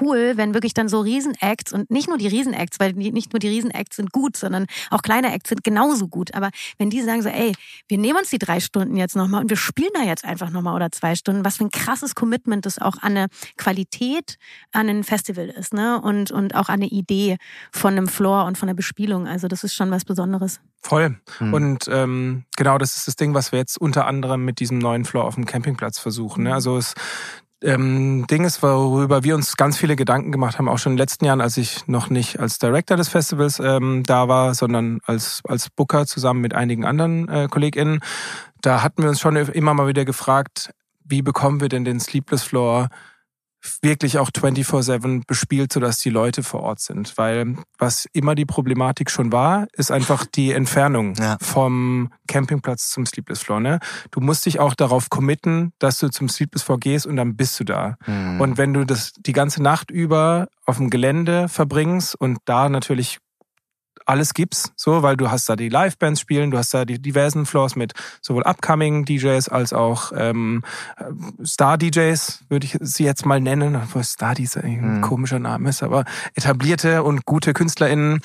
cool, wenn wirklich dann so Riesenacts und nicht nur die Riesenacts, weil nicht nur die Riesenacts sind gut, sondern auch kleine Acts sind genauso gut. Aber wenn die sagen so, ey, wir nehmen uns die drei Stunden jetzt nochmal und wir spielen da jetzt einfach nochmal oder zwei Stunden, was für ein krasses Commitment das auch an eine Qualität an ein Festival ist, ne? Und, und auch an eine Idee von einem Floor und von der Bespielung. Also das ist schon was Besonderes. Voll. Mhm. Und ähm, genau, das ist das Ding, was wir jetzt unter anderem mit diesem neuen Floor auf dem Campingplatz versuchen. Ne? Mhm. Also es ähm, Ding ist, worüber wir uns ganz viele Gedanken gemacht haben, auch schon in den letzten Jahren, als ich noch nicht als Director des Festivals ähm, da war, sondern als, als Booker zusammen mit einigen anderen äh, KollegInnen. Da hatten wir uns schon immer mal wieder gefragt, wie bekommen wir denn den Sleepless Floor wirklich auch 24-7 bespielt, sodass die Leute vor Ort sind. Weil was immer die Problematik schon war, ist einfach die Entfernung ja. vom Campingplatz zum Sleepless Floor. Ne? Du musst dich auch darauf committen, dass du zum Sleepless Floor gehst und dann bist du da. Mhm. Und wenn du das die ganze Nacht über auf dem Gelände verbringst und da natürlich alles gibt's, so, weil du hast da die Live-Bands spielen, du hast da die diversen Floors mit sowohl upcoming DJs als auch ähm, Star-DJs, würde ich sie jetzt mal nennen, obwohl Star-DJs ein mhm. komischer Name ist, aber etablierte und gute KünstlerInnen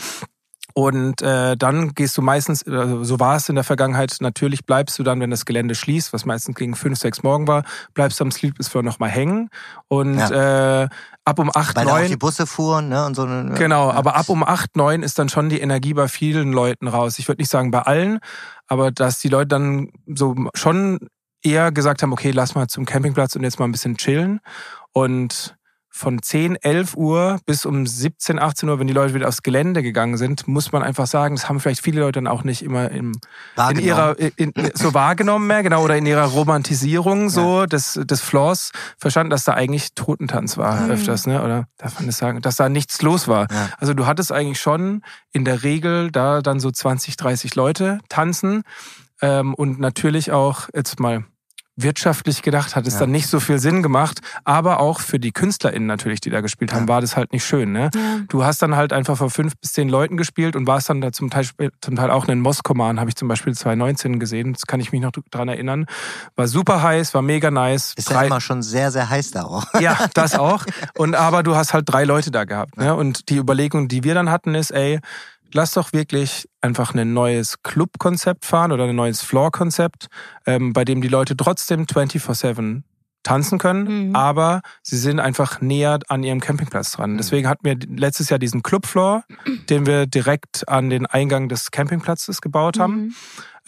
und äh, dann gehst du meistens, also so war es in der Vergangenheit, natürlich bleibst du dann, wenn das Gelände schließt, was meistens gegen fünf, sechs Morgen war, bleibst du am Sleepless Floor nochmal hängen. Und ja. äh, ab um acht, Weil neun. Auch die Busse fuhren, ne? Und so, ne? Genau, aber ab um acht, neun ist dann schon die Energie bei vielen Leuten raus. Ich würde nicht sagen bei allen, aber dass die Leute dann so schon eher gesagt haben, okay, lass mal zum Campingplatz und jetzt mal ein bisschen chillen. Und von 10, 11 Uhr bis um 17, 18 Uhr, wenn die Leute wieder aufs Gelände gegangen sind, muss man einfach sagen, das haben vielleicht viele Leute dann auch nicht immer im, in ihrer in, so wahrgenommen mehr, genau, oder in ihrer Romantisierung so ja. des, des Floors verstanden, dass da eigentlich Totentanz war mhm. öfters, ne? Oder darf man das sagen, dass da nichts los war. Ja. Also du hattest eigentlich schon in der Regel da dann so 20, 30 Leute tanzen ähm, und natürlich auch jetzt mal wirtschaftlich gedacht hat es ja. dann nicht so viel Sinn gemacht. Aber auch für die KünstlerInnen natürlich, die da gespielt haben, ja. war das halt nicht schön. Ne? Ja. Du hast dann halt einfach vor fünf bis zehn Leuten gespielt und warst dann da zum Teil, zum Teil auch einen Moskoman, habe ich zum Beispiel 2019 gesehen. Das kann ich mich noch dran erinnern. War super heiß, war mega nice. Ist ja immer schon sehr, sehr heiß da auch. Ja, das auch. Und aber du hast halt drei Leute da gehabt. Ne? Und die Überlegung, die wir dann hatten, ist, ey, lass doch wirklich einfach ein neues Club-Konzept fahren oder ein neues Floor-Konzept, ähm, bei dem die Leute trotzdem 24-7 tanzen können, mhm. aber sie sind einfach näher an ihrem Campingplatz dran. Mhm. Deswegen hatten wir letztes Jahr diesen Clubfloor, den wir direkt an den Eingang des Campingplatzes gebaut haben. Mhm.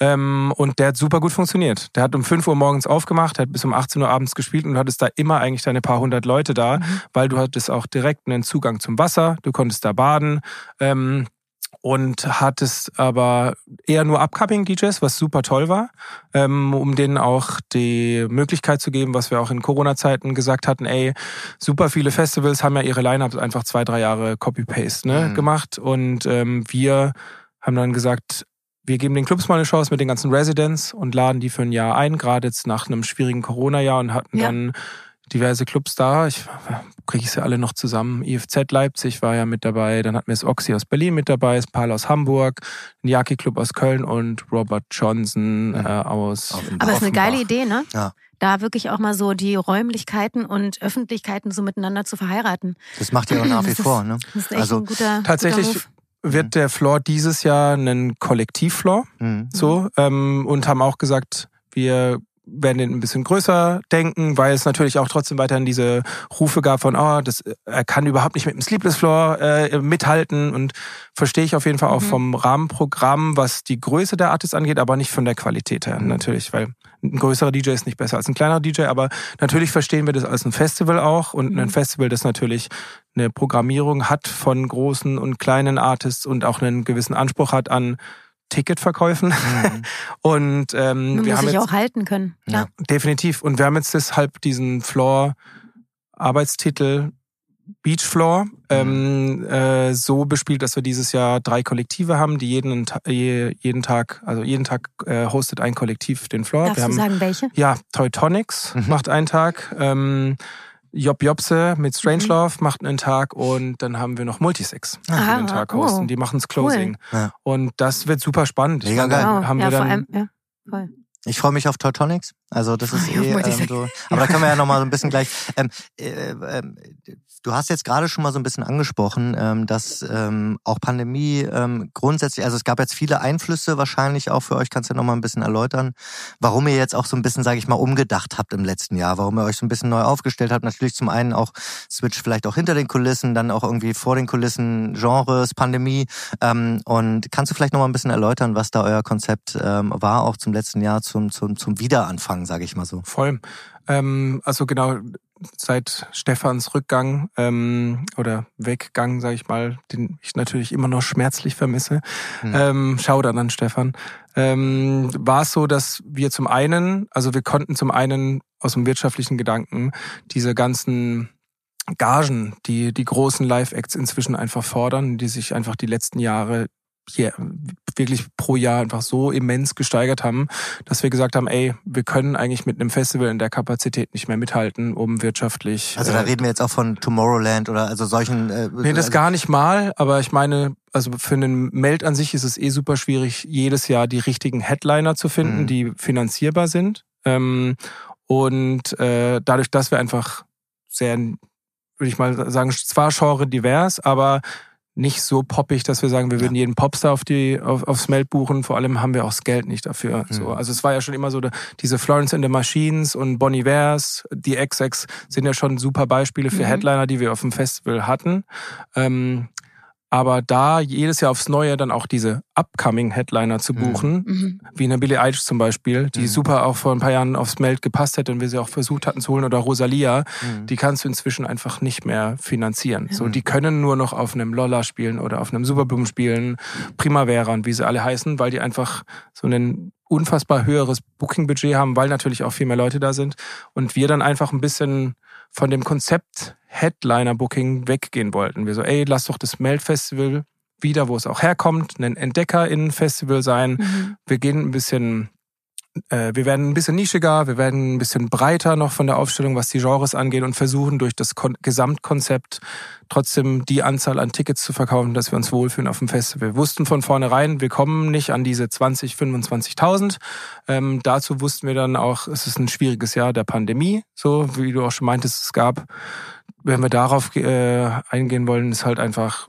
Ähm, und der hat super gut funktioniert. Der hat um 5 Uhr morgens aufgemacht, hat bis um 18 Uhr abends gespielt und du hattest da immer eigentlich deine paar hundert Leute da, mhm. weil du hattest auch direkt einen Zugang zum Wasser, du konntest da baden. Ähm, und hattest aber eher nur upcoming DJs, was super toll war, ähm, um denen auch die Möglichkeit zu geben, was wir auch in Corona-Zeiten gesagt hatten, ey, super viele Festivals haben ja ihre Lineups einfach zwei, drei Jahre Copy-Paste ne, mhm. gemacht und ähm, wir haben dann gesagt, wir geben den Clubs mal eine Chance mit den ganzen Residents und laden die für ein Jahr ein, gerade jetzt nach einem schwierigen Corona-Jahr und hatten ja. dann diverse Clubs da. Ich kriege ich sie alle noch zusammen. IFZ Leipzig war ja mit dabei, dann hatten wir das Oxy aus Berlin mit dabei, das Pal aus Hamburg, ein Yaki Club aus Köln und Robert Johnson äh, aus. Aber es ist eine geile Idee, ne? Ja. Da wirklich auch mal so die Räumlichkeiten und Öffentlichkeiten so miteinander zu verheiraten. Das macht ihr auch nach wie vor, ne? Das ist echt also ein guter, tatsächlich guter wird der Floor dieses Jahr ein Kollektivfloor, mhm. so ähm, und haben auch gesagt, wir werden den ein bisschen größer denken, weil es natürlich auch trotzdem weiterhin diese Rufe gab von, oh, das, er kann überhaupt nicht mit dem Sleepless Floor äh, mithalten und verstehe ich auf jeden Fall auch mhm. vom Rahmenprogramm, was die Größe der Artists angeht, aber nicht von der Qualität her mhm. natürlich, weil ein größerer DJ ist nicht besser als ein kleinerer DJ, aber natürlich verstehen wir das als ein Festival auch und mhm. ein Festival, das natürlich eine Programmierung hat von großen und kleinen Artists und auch einen gewissen Anspruch hat an Ticketverkäufen. Mhm. und ähm, Man wir muss haben sich jetzt, auch halten können. Ja. Definitiv. Und wir haben jetzt deshalb diesen Floor-Arbeitstitel Beach Floor mhm. ähm, äh, so bespielt, dass wir dieses Jahr drei Kollektive haben, die jeden, jeden Tag, also jeden Tag äh, hostet ein Kollektiv den Floor. Darfst wir du haben, sagen, welche? Ja, Teutonics mhm. macht einen Tag. Ähm, Job Jobse mit Strangelove mhm. macht einen Tag und dann haben wir noch Multisex, die den Tag hosten. Oh, die machen's Closing. Cool. Ja. Und das wird super spannend. Mega geil. Wow. Haben ja, wir dann, allem, ja, voll. Ich freue mich auf Teutonics. Also das ist eh ähm, so. Aber da können wir ja noch mal so ein bisschen gleich. Ähm, äh, äh, du hast jetzt gerade schon mal so ein bisschen angesprochen, ähm, dass ähm, auch Pandemie ähm, grundsätzlich, also es gab jetzt viele Einflüsse wahrscheinlich auch für euch. Kannst du noch mal ein bisschen erläutern, warum ihr jetzt auch so ein bisschen, sage ich mal, umgedacht habt im letzten Jahr, warum ihr euch so ein bisschen neu aufgestellt habt. Natürlich zum einen auch Switch vielleicht auch hinter den Kulissen, dann auch irgendwie vor den Kulissen Genres, Pandemie. Und kannst du vielleicht noch mal ein bisschen erläutern, was da euer Konzept war, auch zum letzten Jahr zum zum zum Wiederanfang, sage ich mal so. Voll. Ähm, also genau, seit Stefans Rückgang ähm, oder Weggang, sage ich mal, den ich natürlich immer noch schmerzlich vermisse, mhm. ähm, schau dann an Stefan, ähm, war es so, dass wir zum einen, also wir konnten zum einen aus dem wirtschaftlichen Gedanken diese ganzen Gagen, die die großen Live-Acts inzwischen einfach fordern, die sich einfach die letzten Jahre hier wirklich pro Jahr einfach so immens gesteigert haben, dass wir gesagt haben, ey, wir können eigentlich mit einem Festival in der Kapazität nicht mehr mithalten, um wirtschaftlich. Also da äh, reden wir jetzt auch von Tomorrowland oder also solchen. Äh, nee, das also gar nicht mal, aber ich meine, also für einen Meld an sich ist es eh super schwierig, jedes Jahr die richtigen Headliner zu finden, mhm. die finanzierbar sind. Ähm, und äh, dadurch, dass wir einfach sehr, würde ich mal sagen, zwar Genre divers, aber nicht so poppig, dass wir sagen, wir würden ja. jeden Popstar auf die auf, aufs Meld buchen. Vor allem haben wir auch das Geld nicht dafür. Mhm. So, also es war ja schon immer so diese Florence and the Machines und Bonnie Vers, die XX sind ja schon super Beispiele für mhm. Headliner, die wir auf dem Festival hatten. Ähm, aber da jedes Jahr aufs Neue dann auch diese upcoming Headliner zu mhm. buchen, mhm. wie eine Billie Eilish zum Beispiel, die mhm. super auch vor ein paar Jahren aufs Meld gepasst hätte und wir sie auch versucht hatten zu holen, oder Rosalia, mhm. die kannst du inzwischen einfach nicht mehr finanzieren. So, die können nur noch auf einem Lolla spielen oder auf einem Superblumen spielen, Primavera und wie sie alle heißen, weil die einfach so ein unfassbar höheres Booking-Budget haben, weil natürlich auch viel mehr Leute da sind und wir dann einfach ein bisschen von dem Konzept Headliner-Booking weggehen wollten. Wir so, ey, lass doch das Melt-Festival wieder, wo es auch herkommt, ein Entdecker-Innen-Festival sein. Mhm. Wir gehen ein bisschen äh, wir werden ein bisschen nischiger, wir werden ein bisschen breiter noch von der Aufstellung, was die Genres angeht und versuchen durch das Kon Gesamtkonzept trotzdem die Anzahl an Tickets zu verkaufen, dass wir uns wohlfühlen auf dem Festival. Wir wussten von vornherein, wir kommen nicht an diese 20, 25.000. Ähm, dazu wussten wir dann auch, es ist ein schwieriges Jahr der Pandemie, so wie du auch schon meintest, es gab, wenn wir darauf äh, eingehen wollen, ist halt einfach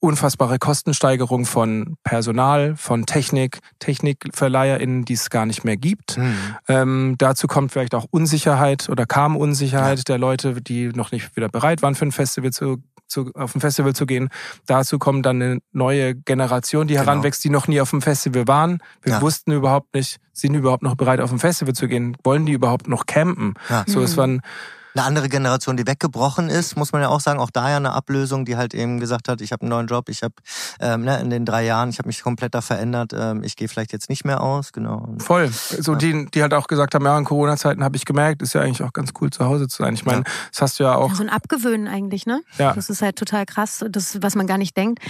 unfassbare Kostensteigerung von Personal, von Technik, TechnikverleiherInnen, die es gar nicht mehr gibt. Mhm. Ähm, dazu kommt vielleicht auch Unsicherheit oder kam Unsicherheit ja. der Leute, die noch nicht wieder bereit waren, für ein Festival zu, zu, auf ein Festival zu gehen. Dazu kommt dann eine neue Generation, die genau. heranwächst, die noch nie auf dem Festival waren. Wir ja. wussten überhaupt nicht, sind überhaupt noch bereit, auf ein Festival zu gehen? Wollen die überhaupt noch campen? Ja. So, es mhm. waren eine andere Generation, die weggebrochen ist, muss man ja auch sagen. Auch da ja eine Ablösung, die halt eben gesagt hat, ich habe einen neuen Job, ich habe ähm, ne, in den drei Jahren, ich habe mich komplett da verändert, ähm, ich gehe vielleicht jetzt nicht mehr aus, genau. Voll. So ja. die, die halt auch gesagt haben, ja, in Corona-Zeiten habe ich gemerkt, ist ja eigentlich auch ganz cool zu Hause zu sein. Ich meine, ja. das hast du ja auch. Ja, so ein Abgewöhnen eigentlich, ne? Ja. Das ist halt total krass, das, was man gar nicht denkt,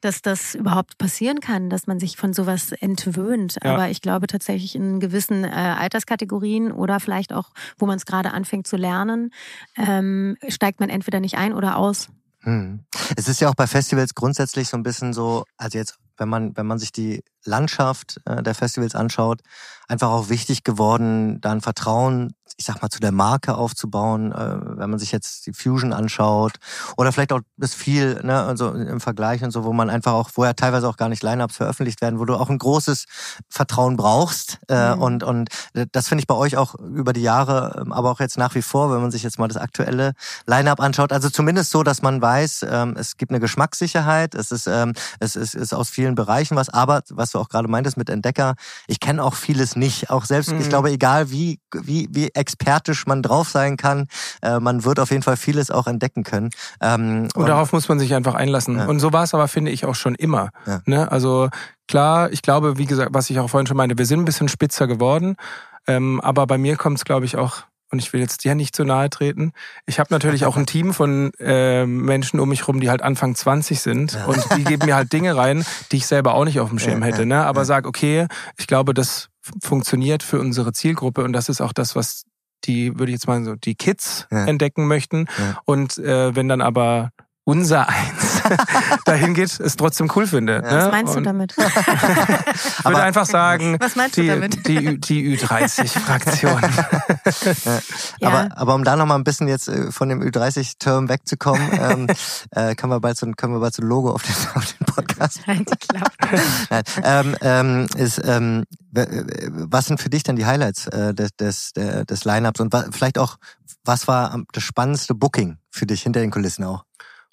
dass das überhaupt passieren kann, dass man sich von sowas entwöhnt. Ja. Aber ich glaube tatsächlich in gewissen äh, Alterskategorien oder vielleicht auch, wo man es gerade anfängt zu lernen, ähm, steigt man entweder nicht ein oder aus. Hm. Es ist ja auch bei Festivals grundsätzlich so ein bisschen so, also jetzt, wenn man, wenn man sich die Landschaft äh, der Festivals anschaut, einfach auch wichtig geworden, da ein Vertrauen ich sag mal, zu der Marke aufzubauen, äh, wenn man sich jetzt die Fusion anschaut oder vielleicht auch das viel, ne, also im Vergleich und so, wo man einfach auch, wo ja teilweise auch gar nicht Lineups veröffentlicht werden, wo du auch ein großes Vertrauen brauchst äh, mhm. und und das finde ich bei euch auch über die Jahre, ähm, aber auch jetzt nach wie vor, wenn man sich jetzt mal das aktuelle Lineup anschaut, also zumindest so, dass man weiß, ähm, es gibt eine Geschmackssicherheit, es ist ähm, es ist, ist aus vielen Bereichen was, aber was du auch gerade meintest mit Entdecker, ich kenne auch vieles nicht, auch selbst, mhm. ich glaube, egal wie wie wie expertisch man drauf sein kann. Äh, man wird auf jeden Fall vieles auch entdecken können. Ähm, und, und, darauf muss man sich einfach einlassen. Ja. Und so war es aber, finde ich, auch schon immer. Ja. Ne? Also klar, ich glaube, wie gesagt, was ich auch vorhin schon meinte, wir sind ein bisschen spitzer geworden. Ähm, aber bei mir kommt es, glaube ich, auch und ich will jetzt dir nicht zu nahe treten. Ich habe natürlich auch ein Team von äh, Menschen um mich rum, die halt Anfang 20 sind ja. und die geben mir halt Dinge rein, die ich selber auch nicht auf dem Schirm hätte. Ne? Aber sag, okay, ich glaube, das funktioniert für unsere Zielgruppe und das ist auch das, was die, würde ich jetzt mal so, die Kids ja. entdecken möchten. Ja. Und äh, wenn dann aber unser Eins dahin geht, es trotzdem cool finde. Ja. Ne? Was meinst du damit? ich würde einfach sagen, Was meinst die, du damit? die, die Ü30-Fraktion. ja. aber, aber um da nochmal ein bisschen jetzt äh, von dem Ü30-Term wegzukommen, ähm, äh, können wir bald so ein, können wir bald so ein Logo auf den, auf den Podcast. Halt die Klappe. Nein, ähm, ähm, ist, ähm, was sind für dich denn die Highlights äh, des, des, des Lineups und vielleicht auch, was war das spannendste Booking für dich hinter den Kulissen auch?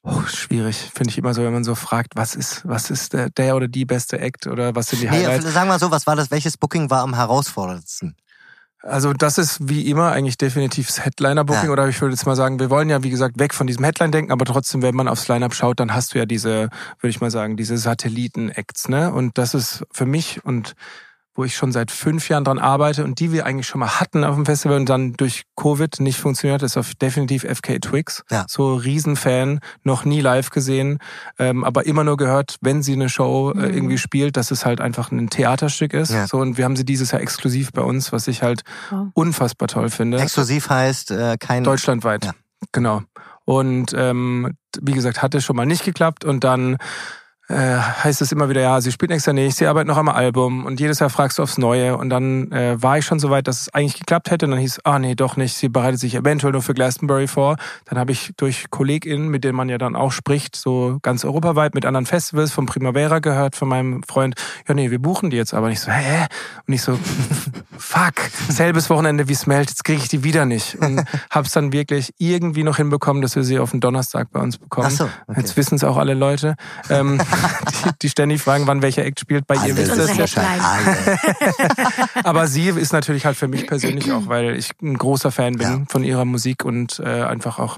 Oh, schwierig, finde ich immer so, wenn man so fragt, was ist, was ist der, der oder die beste Act oder was sind die Highlights? Nee, sagen wir mal so, was war das, welches Booking war am herausforderndsten? Also das ist wie immer eigentlich definitiv das Headliner-Booking ja. oder ich würde jetzt mal sagen, wir wollen ja wie gesagt weg von diesem Headline-Denken, aber trotzdem, wenn man aufs Line-Up schaut, dann hast du ja diese, würde ich mal sagen, diese Satelliten-Acts, ne? Und das ist für mich und wo ich schon seit fünf Jahren dran arbeite und die wir eigentlich schon mal hatten auf dem Festival und dann durch Covid nicht funktioniert, ist auf definitiv FK Twix. Ja. So Riesenfan, noch nie live gesehen, ähm, aber immer nur gehört, wenn sie eine Show äh, mhm. irgendwie spielt, dass es halt einfach ein Theaterstück ist. Ja. So und wir haben sie dieses Jahr exklusiv bei uns, was ich halt oh. unfassbar toll finde. Exklusiv heißt äh, kein deutschlandweit. Ja. Genau. Und ähm, wie gesagt, hatte schon mal nicht geklappt und dann äh, heißt es immer wieder, ja, sie spielt nächstes Jahr nicht, sie arbeitet noch am Album und jedes Jahr fragst du aufs Neue und dann äh, war ich schon so weit, dass es eigentlich geklappt hätte und dann hieß, ah nee, doch nicht, sie bereitet sich eventuell nur für Glastonbury vor. Dann habe ich durch KollegInnen, mit denen man ja dann auch spricht, so ganz europaweit mit anderen Festivals von Primavera gehört, von meinem Freund, ja nee, wir buchen die jetzt aber nicht so, hä? Und ich so, fuck, selbes Wochenende wie Smelt, jetzt kriege ich die wieder nicht. Und hab's dann wirklich irgendwie noch hinbekommen, dass wir sie auf den Donnerstag bei uns bekommen. Ach so, okay. Jetzt wissen es auch alle Leute. Ähm, die, die ständig fragen, wann welcher Act spielt. Bei ihr wisst es ja schon. Aber sie ist natürlich halt für mich persönlich auch, weil ich ein großer Fan bin ja. von ihrer Musik und äh, einfach auch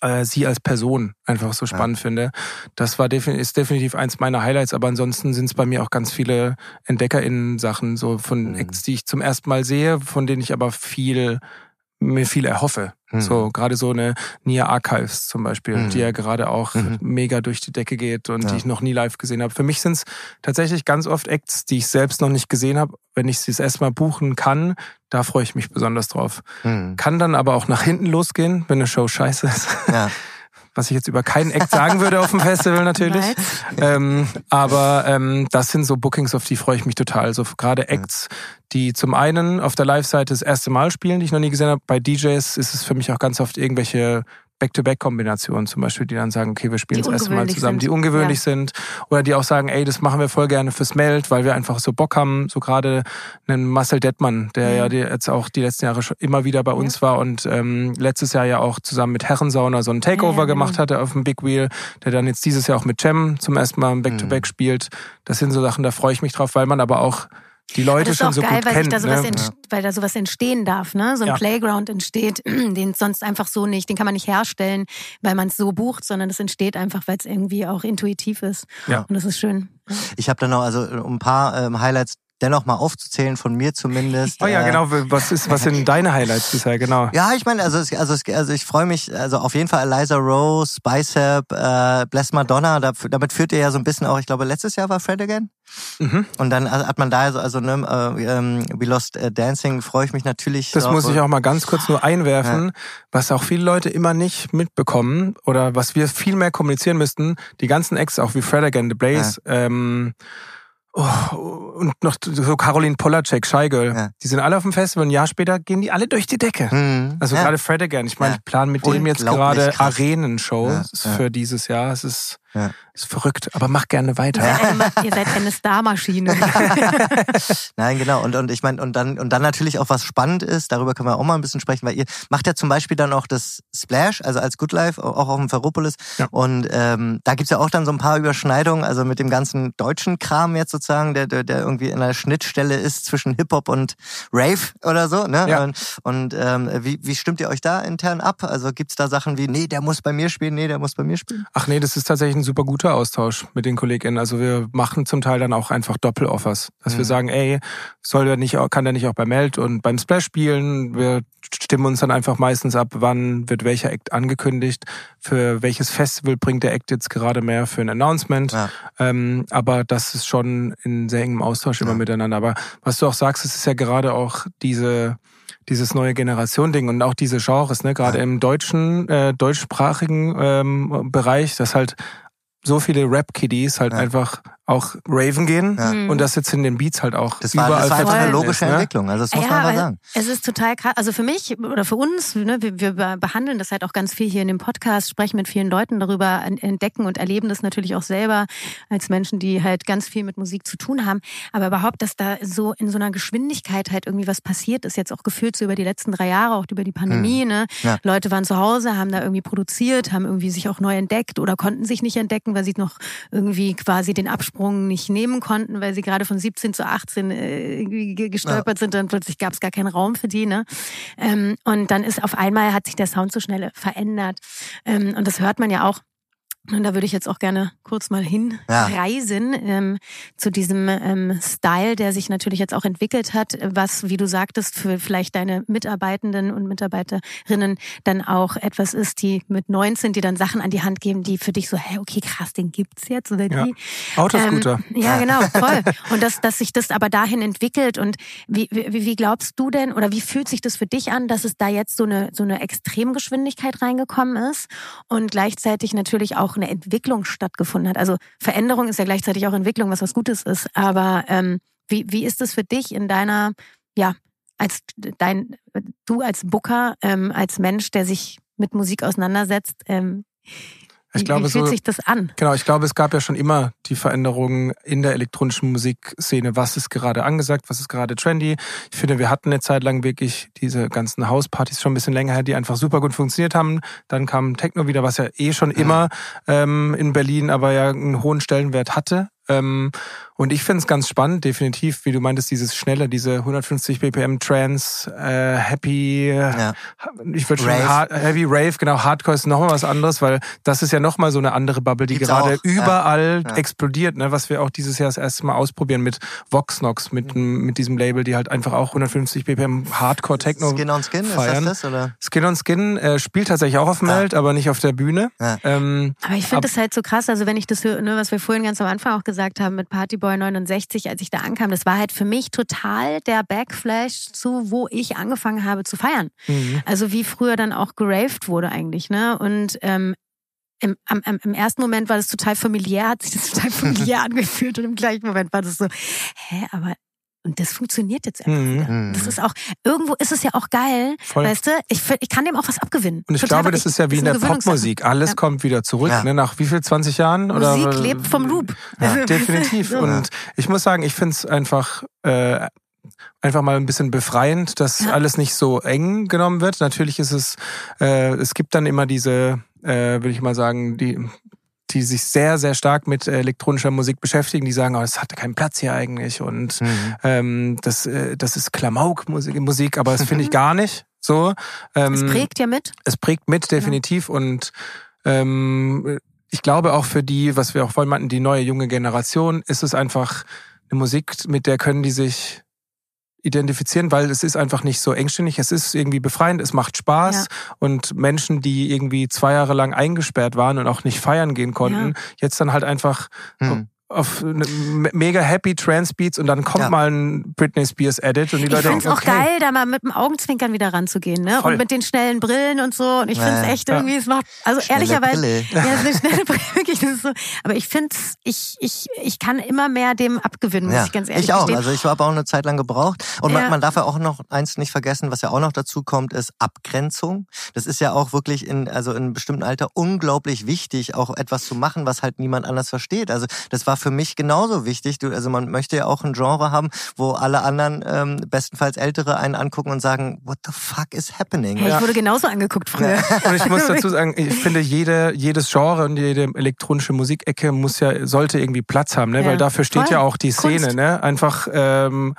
äh, sie als Person einfach so spannend ja. finde. Das war definitiv, ist definitiv eins meiner Highlights, aber ansonsten sind es bei mir auch ganz viele EntdeckerInnen-Sachen, so von mhm. Acts, die ich zum ersten Mal sehe, von denen ich aber viel mir viel erhoffe. Mhm. So gerade so eine Nia Archives zum Beispiel, mhm. die ja gerade auch mhm. mega durch die Decke geht und ja. die ich noch nie live gesehen habe. Für mich sind es tatsächlich ganz oft Acts, die ich selbst noch nicht gesehen habe. Wenn ich sie das erstmal buchen kann, da freue ich mich besonders drauf. Mhm. Kann dann aber auch nach hinten losgehen, wenn eine Show scheiße ist. Ja. was ich jetzt über keinen Act sagen würde auf dem Festival natürlich. Ähm, aber ähm, das sind so Bookings, auf die freue ich mich total. Also gerade Acts, die zum einen auf der Live-Seite das erste Mal spielen, die ich noch nie gesehen habe. Bei DJs ist es für mich auch ganz oft irgendwelche Back-to-Back-Kombinationen zum Beispiel, die dann sagen, okay, wir spielen die das erste Mal zusammen, sind. die ungewöhnlich ja. sind. Oder die auch sagen, ey, das machen wir voll gerne fürs Meld, weil wir einfach so Bock haben. So gerade einen Marcel Detmann, der ja, ja jetzt auch die letzten Jahre schon immer wieder bei uns ja. war und ähm, letztes Jahr ja auch zusammen mit Herrensauna so ein Takeover gemacht genau. hatte auf dem Big Wheel, der dann jetzt dieses Jahr auch mit Cem zum ersten Mal Back-to-Back -back mhm. spielt. Das sind so Sachen, da freue ich mich drauf, weil man aber auch die Leute das ist schon auch so geil, gut weil, sich kennt. da sowas ne? entst- weil da sowas entstehen darf, ne? So ein Ja. Playground entsteht, den es sonst einfach so nicht, den kann man nicht herstellen, weil man es so bucht, sondern es entsteht einfach, weil es irgendwie auch intuitiv ist. Ja. Und das ist schön. Ich habe dann noch, also um ein paar ähm, Highlights dennoch mal aufzuzählen, von mir zumindest. Oh ja, Äh, genau. Was ist, was sind deine Highlights bisher? Genau. Ja, ich meine, also, es, also, also ich freue mich, also auf jeden Fall Eliza Rose, Bicep, äh, Bless Madonna, da, damit führt ihr ja so ein bisschen auch, ich glaube, letztes Jahr war Fred Again. Mhm. Und dann hat man da also, also ne, äh, ähm, We Lost äh, Dancing, freue ich mich natürlich. Das muss ich auch mal ganz kurz nur einwerfen, was auch viele Leute immer nicht mitbekommen oder was wir viel mehr kommunizieren müssten. Die ganzen Acts, auch wie Fred Again, The Blaze, ähm, oh, und noch so Caroline Polacek, Shy Girl, Ja. die sind alle auf dem Festival. Ein Jahr später gehen die alle durch die Decke. Hm, Also ja. gerade Fred Again. Ich meine, Ja. ich plane mit dem jetzt gerade. Arenenshows für dieses Jahr. Es ist, Ja. ist verrückt, aber mach gerne weiter. Ihr seid eine, ihr seid eine Starmaschine. Nein, genau. Und, und ich meine, und dann, und dann natürlich auch was spannend ist, darüber können wir auch mal ein bisschen sprechen, weil ihr macht ja zum Beispiel dann auch das Splash, also als Good Life, auch auf dem Ferropolis. Ja. Und ähm, da gibt's ja auch dann so ein paar Überschneidungen, also mit dem ganzen deutschen Kram jetzt sozusagen, der, der, der irgendwie in einer Schnittstelle ist zwischen Hip-Hop und Rave oder so. Ne? Ja. Und, und ähm, wie, wie stimmt ihr euch da intern ab? Also gibt's da Sachen wie, nee, der muss bei mir spielen, nee, der muss bei mir spielen? Ach nee, das ist tatsächlich ein super guter Austausch mit den KollegInnen. Also wir machen zum Teil dann auch einfach Doppeloffers. Dass wir Mhm. sagen, ey, soll der nicht, kann der nicht auch bei Meld und beim Splash spielen? Wir stimmen uns dann einfach meistens ab, wann wird welcher Act angekündigt, für welches Festival bringt der Act jetzt gerade mehr für ein Announcement. Ja. Ähm, aber das ist schon in sehr engem Austausch immer Ja. miteinander. Aber was du auch sagst, es ist ja gerade auch diese dieses neue Generation-Ding und auch diese Genres, ne, gerade Ja. im deutschen, äh, deutschsprachigen ähm, Bereich, dass halt so viele Rap-Kiddies halt Ja. einfach auch raven gehen Ja. Mhm. und das jetzt in den Beats halt auch Das war, überall das war einfach eine logische ist, ne? Entwicklung, also das muss ja, man mal sagen. Es ist total krass. Also für mich oder für uns, ne, wir, wir behandeln das halt auch ganz viel hier in dem Podcast, sprechen mit vielen Leuten darüber, entdecken und erleben das natürlich auch selber als Menschen, die halt ganz viel mit Musik zu tun haben. Aber überhaupt, dass da so in so einer Geschwindigkeit halt irgendwie was passiert ist, jetzt auch gefühlt so über die letzten drei Jahre, auch über die Pandemie. Ne? Ja. Leute waren zu Hause, haben da irgendwie produziert, haben irgendwie sich auch neu entdeckt oder konnten sich nicht entdecken, weil sie noch irgendwie quasi den Absprung nicht nehmen konnten, weil sie gerade von 17 zu 18 äh, gestolpert sind. Dann plötzlich gab es gar keinen Raum für die. Ne? Ähm, und dann ist auf einmal hat sich der Sound so schnell verändert. Ähm, und das hört man ja auch. Und da würde ich jetzt auch gerne kurz mal Ja. hinreisen ähm, zu diesem ähm, Style, der sich natürlich jetzt auch entwickelt hat, was, wie du sagtest, für vielleicht deine Mitarbeitenden und Mitarbeiterinnen dann auch etwas ist, die mit 19, die dann Sachen an die Hand geben, die für dich so, hey, okay, krass, den gibt's jetzt oder Ja. die. Autoscooter. Ähm, ja, genau, voll. Und dass, dass sich das aber dahin entwickelt. Und wie, wie, wie glaubst du denn oder wie fühlt sich das für dich an, dass es da jetzt so eine, so eine Extremgeschwindigkeit reingekommen ist und gleichzeitig natürlich auch eine Entwicklung stattgefunden hat? Also Veränderung ist ja gleichzeitig auch Entwicklung, was was Gutes ist. Aber ähm, wie, wie ist es für dich in deiner, ja, als dein, du als Booker, ähm, als Mensch, der sich mit Musik auseinandersetzt, ähm, Ich wie, glaube, wie fühlt so- sich das an? Genau, ich glaube, es gab ja schon immer die Veränderungen in der elektronischen Musikszene. Was ist gerade angesagt, was ist gerade trendy? Ich finde, wir hatten eine Zeit lang wirklich diese ganzen Hauspartys schon ein bisschen länger her, die einfach super gut funktioniert haben. Dann kam Techno wieder, was ja eh schon immer ähm, in Berlin aber ja einen hohen Stellenwert hatte. Ähm, und ich finde es ganz spannend, definitiv, wie du meintest, dieses schnelle, diese 150 BPM Trance, äh, Happy, Ja. ich würde schon Rave. Heavy Rave, genau, Hardcore ist nochmal was anderes, weil das ist ja nochmal so eine andere Bubble, die Gibt's gerade auch, ja. überall Ja. explodiert, ne, was wir auch dieses Jahr das erste Mal ausprobieren mit Voxnox, mit, mit diesem Label, die halt einfach auch 150 BPM Hardcore Techno Skin on Skin, feiern. ist das das? Oder? Skin on Skin äh, spielt tatsächlich auch auf dem Ja. Meld, aber nicht auf der Bühne. Ja. Ähm, Aber ich Ab- finde das halt so krass, also wenn ich das höre, ne, was wir vorhin ganz am Anfang auch gesagt haben mit Partyboy 69, als ich da ankam, das war halt für mich total der Backflash zu, wo ich angefangen habe zu feiern. mhm. Also wie früher dann auch geraved wurde eigentlich, ne? Und ähm, im, am, im ersten Moment war das total familiär, hat sich das total familiär angefühlt und im gleichen Moment war das so, hä, aber und das funktioniert jetzt einfach Mhm. wieder. Mhm. Das ist auch, irgendwo ist es ja auch geil, Voll. weißt du? Ich, ich kann dem auch was abgewinnen. Und ich Total, glaube, das ist ja wie in der. Popmusik. Alles Ja. kommt wieder zurück, Ja. ne? Nach wie viel, 20 Jahren? Oder, Musik lebt vom Loop. Ja, definitiv. so. Und ich muss sagen, ich finde es einfach, äh, einfach mal ein bisschen befreiend, dass Ja. alles nicht so eng genommen wird. Natürlich ist es, äh, es gibt dann immer diese, äh, würde ich mal sagen, die die sich sehr, sehr stark mit elektronischer Musik beschäftigen, die sagen, oh, das hatte keinen Platz hier eigentlich und mhm. ähm, das, äh, das ist Klamauk-Musik, Musik, aber das finde ich gar nicht so. Ähm, es prägt ja mit. Es prägt mit, definitiv. Ja. Und ähm, ich glaube auch für die, was wir auch vorhin meinten, die neue junge Generation, ist es einfach eine Musik, mit der können die sich identifizieren, weil es ist einfach nicht so engständig, es ist irgendwie befreiend, es macht Spaß ja. und Menschen, die irgendwie zwei Jahre lang eingesperrt waren und auch nicht feiern gehen konnten, ja. jetzt dann halt einfach hm auf mega happy Trance Beats und dann kommt ja. mal ein Britney Spears Edit und die Leute denken, okay. auch geil, da mal mit dem Augenzwinkern wieder ranzugehen, ne? Voll. Und mit den schnellen Brillen und so. Und ich finde es echt irgendwie, es macht, also schnelle ehrlicherweise, Brille. ja, eine schnelle Brille, wirklich, das ist so. Aber ich finde ich, ich, ich kann immer mehr dem abgewinnen, muss ja. ich ganz ehrlich Ich auch, gestehen. also ich habe auch eine Zeit lang gebraucht. Und ja. man, man darf ja auch noch eins nicht vergessen, was ja auch noch dazu kommt, ist Abgrenzung. Das ist ja auch wirklich in, also in einem bestimmten Alter unglaublich wichtig, auch etwas zu machen, was halt niemand anders versteht. Also das war für mich genauso wichtig. Du, also man möchte ja auch ein Genre haben, wo alle anderen, ähm, bestenfalls Ältere, einen angucken und sagen, what the fuck is happening? Hey, ich wurde genauso angeguckt früher. und ich muss dazu sagen, ich finde, jede, jedes Genre und jede elektronische Musikecke muss ja, sollte irgendwie Platz haben, ne? Ja. weil dafür steht Voll. ja auch die Szene, Kunst. ne? einfach ähm,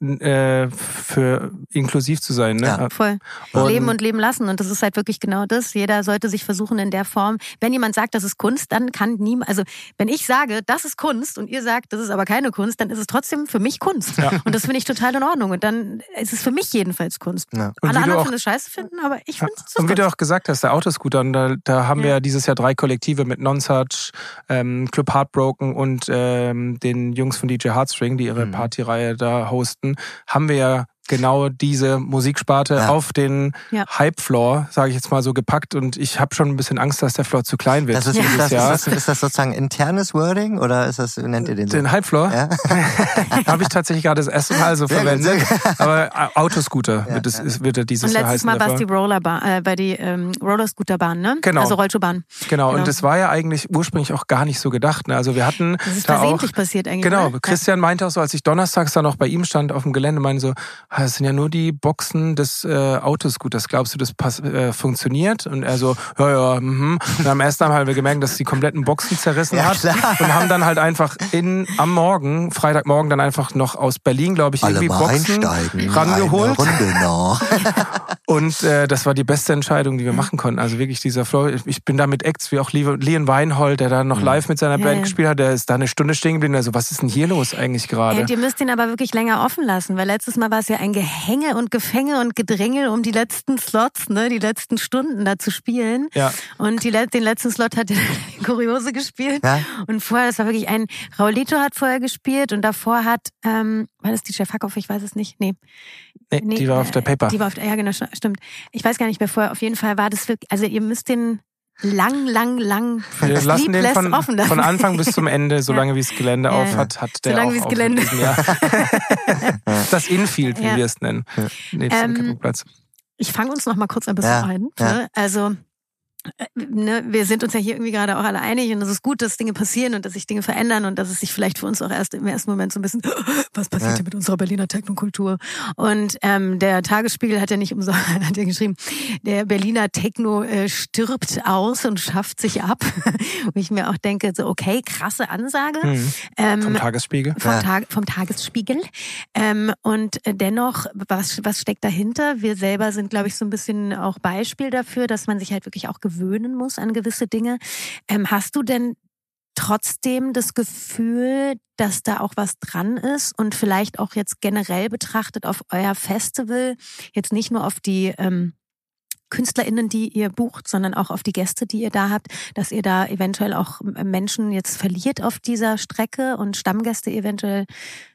äh, für inklusiv zu sein. Ne? Ja. Voll. Und leben und leben lassen. Und das ist halt wirklich genau das. Jeder sollte sich versuchen in der Form, wenn jemand sagt, das ist Kunst, dann kann niemand, also wenn ich sage, das ist Kunst und ihr sagt, das ist aber keine Kunst, dann ist es trotzdem für mich Kunst. Ja. Und das finde ich total in Ordnung. Und dann ist es für mich jedenfalls Kunst. Ja. Alle anderen finden es scheiße finden, aber ich finde es Und wie du auch gesagt hast, der Autoscooter, und da, da haben wir ja dieses Jahr drei Kollektive mit Nonsuch, ähm, Club Heartbroken und ähm, den Jungs von DJ Heartstring, die ihre mhm. Partyreihe da hosten, haben wir ja genau diese Musiksparte ja. auf den ja. Hype-Floor, sage ich jetzt mal so, gepackt und ich habe schon ein bisschen Angst, dass der Floor zu klein wird. Das ist, ja. ist, das, ist, das, ist das sozusagen internes Wording oder ist das, nennt ihr den so? Den Hype-Floor? Ja. habe ich tatsächlich gerade das erste Mal so sehr verwendet. Gut, Aber äh, Autoscooter wird, es, wird er dieses Jahr heißen. Und letztes Mal war es die Rollerbahn, äh, bei die ähm, Rollerscooterbahn, ne? Genau. Also Rollschuhbahn. Genau. genau. und das war ja eigentlich ursprünglich auch gar nicht so gedacht. Ne? Also wir hatten das ist da versehentlich auch, passiert eigentlich. Genau, oder? Christian meinte auch so, als ich donnerstags dann noch bei ihm stand auf dem Gelände, meinte so, das sind ja nur die Boxen des äh, Autoscooters. Glaubst du, das pass äh, funktioniert? Und er so, ja, ja, mhm. Und am ersten Mal haben wir gemerkt, dass die kompletten Boxen zerrissen ja, hat. Klar. Und haben dann halt einfach in, am Morgen, Freitagmorgen, dann einfach noch aus Berlin, glaube ich, irgendwie Boxen rangeholt. und äh, das war die beste Entscheidung, die wir machen konnten. Also wirklich dieser Flow. Ich bin da mit Acts, wie auch Leon Weinhold, der da noch mhm. live mit seiner Band ja. gespielt hat, der ist da eine Stunde stehen geblieben. Also was ist denn hier los eigentlich gerade? Ja, ihr müsst ihn aber wirklich länger offen lassen, weil letztes Mal war es ja ein Gehänge und Gefänge und Gedrängel um die letzten Slots, ne, die letzten Stunden da zu spielen. Ja. Und die, den letzten Slot hat der Kuriose gespielt. Ja. Und vorher, das war wirklich ein, Raulito hat vorher gespielt und davor hat, ähm, war das die Chef Hackhoff? Ich weiß es nicht. Nee. Nee, nee, die war auf der Paper. Die war auf der, ja genau, stimmt. Ich weiß gar nicht mehr vorher. Auf jeden Fall war das wirklich, also ihr müsst den lang, lang, lang Wir lassen den von, offen von Anfang bis zum Ende, solange ja. wie es Gelände ja, auf hat, hat der solange auch auf Gelände. das Infield, wie ja. wir es nennen. Ähm, ich fange uns noch mal kurz ein bisschen ein. Ne? Also ne, wir sind uns ja hier irgendwie gerade auch alle einig und es ist gut, dass Dinge passieren und dass sich Dinge verändern und dass es sich vielleicht für uns auch erst im ersten Moment so ein bisschen, was passiert ja. hier mit unserer Berliner Technokultur? Und ähm, der Tagesspiegel hat ja nicht umsonst hat ja geschrieben, der Berliner Techno äh, stirbt aus und schafft sich ab. Wo ich mir auch denke, so okay, krasse Ansage. Mhm. Ähm, vom Tagesspiegel. Vom, ja. Tag, vom Tagesspiegel. Ähm, und dennoch, was, was steckt dahinter? Wir selber sind, glaube ich, so ein bisschen auch Beispiel dafür, dass man sich halt wirklich auch gewöhnen muss an gewisse Dinge. Ähm, hast du denn trotzdem das Gefühl, dass da auch was dran ist und vielleicht auch jetzt generell betrachtet auf euer Festival, jetzt nicht nur auf die ähm, KünstlerInnen, die ihr bucht, sondern auch auf die Gäste, die ihr da habt, dass ihr da eventuell auch Menschen jetzt verliert auf dieser Strecke und Stammgäste eventuell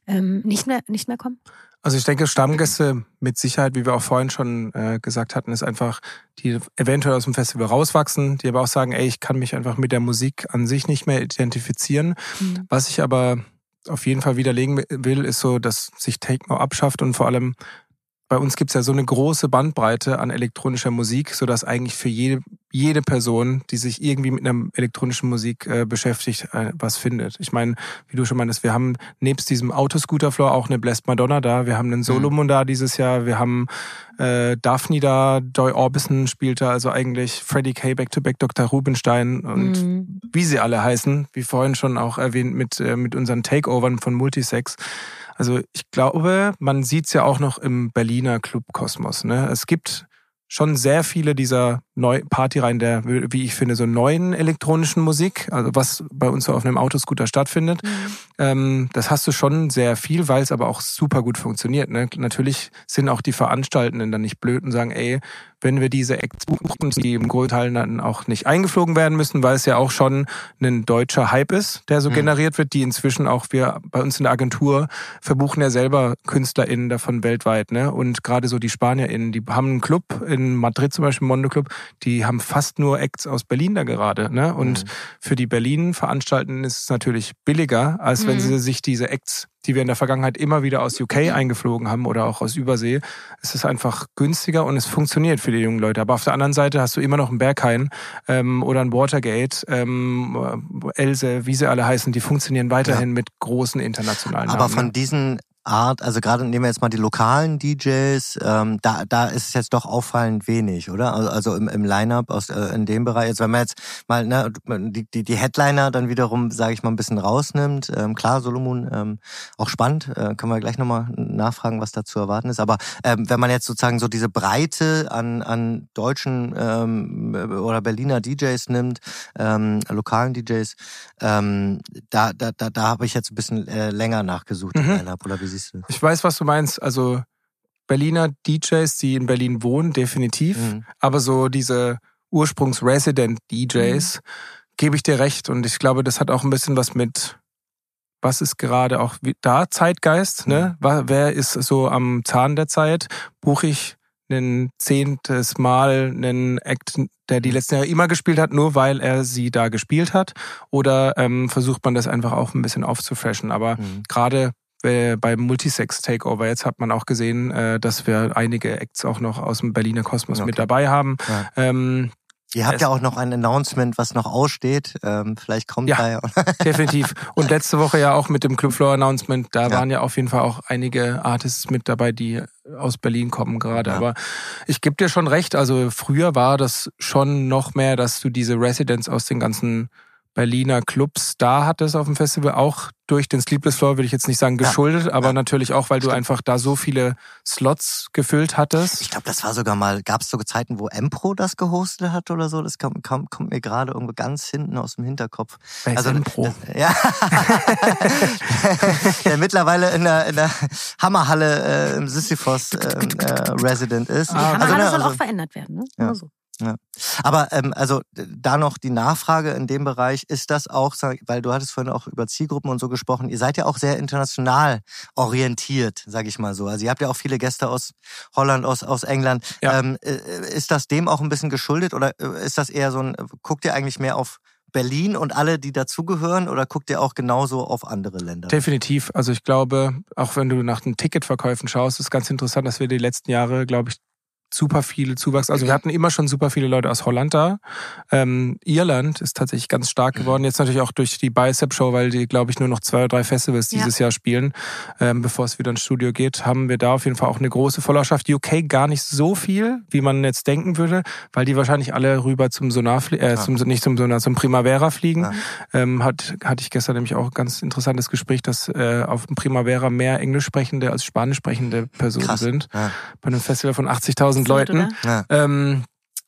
ähm, nicht mehr nicht mehr kommen? Also ich denke, Stammgäste mit Sicherheit, wie wir auch vorhin schon äh, gesagt hatten, ist einfach, die eventuell aus dem Festival rauswachsen, die aber auch sagen, ey, ich kann mich einfach mit der Musik an sich nicht mehr identifizieren. Mhm. Was ich aber auf jeden Fall widerlegen will, ist so, dass sich Techno abschafft und vor allem bei uns gibt's ja so eine große Bandbreite an elektronischer Musik, so dass eigentlich für jede, jede Person, die sich irgendwie mit einer elektronischen Musik äh, beschäftigt, äh, was findet. Ich meine, wie du schon meintest, wir haben nebst diesem Autoscooter-Floor auch eine Blessed Madonna da, wir haben einen mhm. Solomon mhm. da dieses Jahr, wir haben äh, Daphne da, Joy Orbison spielt da, also eigentlich Freddie K, Back-to-Back, Dr. Rubenstein und mhm. wie sie alle heißen, wie vorhin schon auch erwähnt mit, äh, mit unseren Takeovern von Multisex. Also ich glaube, man sieht es ja auch noch im Berliner Clubkosmos. Ne? Es gibt schon sehr viele dieser neu Partyreihen der, wie ich finde, so neuen elektronischen Musik, also was bei uns so auf einem Autoscooter stattfindet. Mhm. Ähm, das hast du schon sehr viel, weil es aber auch super gut funktioniert. Ne? Natürlich sind auch die Veranstaltenden dann nicht blöd und sagen, ey, wenn wir diese Acts buchen, die im Großteil dann auch nicht eingeflogen werden müssen, weil es ja auch schon ein deutscher Hype ist, der so mhm. generiert wird, die inzwischen auch wir bei uns in der Agentur verbuchen ja selber KünstlerInnen davon weltweit. Ne? Und gerade so die SpanierInnen, die haben einen Club in Madrid zum Beispiel, Mondo Club, die haben fast nur Acts aus Berlin da gerade. Ne? Und mhm. für die Berlin-Veranstaltenden ist es natürlich billiger, als mhm. wenn sie sich diese Acts die wir in der Vergangenheit immer wieder aus UK eingeflogen haben oder auch aus Übersee. Es ist einfach günstiger und es funktioniert für die jungen Leute. Aber auf der anderen Seite hast du immer noch einen Berghain ähm, oder ein Watergate, ähm, Else, wie sie alle heißen, die funktionieren weiterhin ja. mit großen internationalen Aber Namen. von ne? diesen Art, also gerade nehmen wir jetzt mal die lokalen DJs, ähm, da, da ist es jetzt doch auffallend wenig, oder? Also, also im, im Line-Up aus äh, in dem Bereich. Jetzt, wenn man jetzt mal ne, die, die, die Headliner dann wiederum, sage ich mal, ein bisschen rausnimmt, ähm, klar, Solomon, ähm, auch spannend, äh, können wir gleich nochmal nachfragen, was da zu erwarten ist. Aber ähm, wenn man jetzt sozusagen so diese Breite an, an deutschen ähm, oder Berliner DJs nimmt, ähm, lokalen DJs, ähm, da, da, da, da habe ich jetzt ein bisschen äh, länger nachgesucht mhm. im Line-Up, oder wie siehst du? Ich weiß, was du meinst. Also Berliner DJs, die in Berlin wohnen, definitiv. Mhm. Aber so diese Ursprungs-Resident-DJs, mhm. gebe ich dir recht. Und ich glaube, das hat auch ein bisschen was mit, was ist gerade auch da Zeitgeist, ne? Mhm. Wer ist so am Zahn der Zeit? Buche ich ein zehntes Mal einen Act, der die letzten Jahre immer gespielt hat, nur weil er sie da gespielt hat? Oder ähm, versucht man das einfach auch ein bisschen aufzufreshen? Aber mhm. gerade äh, beim Multisex Takeover. Jetzt hat man auch gesehen, äh, dass wir einige Acts auch noch aus dem Berliner Kosmos okay. mit dabei haben. Ja. Ähm, Ihr habt ja auch noch ein Announcement, was noch aussteht. Ähm, vielleicht kommt ja, da ja. definitiv. Und letzte Woche ja auch mit dem Clubfloor Announcement. Da ja. waren ja auf jeden Fall auch einige Artists mit dabei, die aus Berlin kommen gerade. Ja. Aber ich gebe dir schon recht. Also früher war das schon noch mehr, dass du diese Residents aus den ganzen Berliner Clubs da hattest auf dem Festival, auch durch den Sleepless Floor, würde ich jetzt nicht sagen geschuldet, ja, aber ja. natürlich auch, weil Stimmt. du einfach da so viele Slots gefüllt hattest. Ich glaube, das war sogar mal, gab es so Zeiten, wo Empro das gehostet hat oder so? Das kommt, kommt, kommt mir gerade irgendwo ganz hinten aus dem Hinterkopf. Wer also Empro? Das, ja. der mittlerweile in der, in der Hammerhalle äh, im Sisyphos äh, äh, Resident ist. Die Hammerhalle also, ne, soll also, auch verändert werden, ne? Ja. So. Ja. Aber ähm, also da noch die Nachfrage in dem Bereich, ist das auch, weil du hattest vorhin auch über Zielgruppen und so gesprochen, ihr seid ja auch sehr international orientiert, sage ich mal so. Also ihr habt ja auch viele Gäste aus Holland, aus, aus England. Ja. Ähm, äh, ist das dem auch ein bisschen geschuldet oder äh, ist das eher so ein, guckt ihr eigentlich mehr auf Berlin und alle, die dazugehören, oder guckt ihr auch genauso auf andere Länder? Definitiv. Also ich glaube, auch wenn du nach den Ticketverkäufen schaust, ist ganz interessant, dass wir die letzten Jahre, glaube ich, super viele Zuwachs. Also wir hatten immer schon super viele Leute aus Holland da. Ähm, Irland ist tatsächlich ganz stark geworden. Jetzt natürlich auch durch die Bicep Show, weil die, glaube ich, nur noch zwei oder drei Festivals dieses ja. Jahr spielen, ähm, bevor es wieder ins Studio geht, haben wir da auf jeden Fall auch eine große Followerschaft. UK gar nicht so viel, wie man jetzt denken würde, weil die wahrscheinlich alle rüber zum Sonar, äh, ja. zum, nicht zum Sonar, zum Primavera fliegen. Ja. Ähm, hat, hatte ich gestern nämlich auch ein ganz interessantes Gespräch, dass äh, auf dem Primavera mehr englisch sprechende als spanisch sprechende Personen Krass. sind. Bei einem Festival von 80.000 Leuten. Ja. Ähm,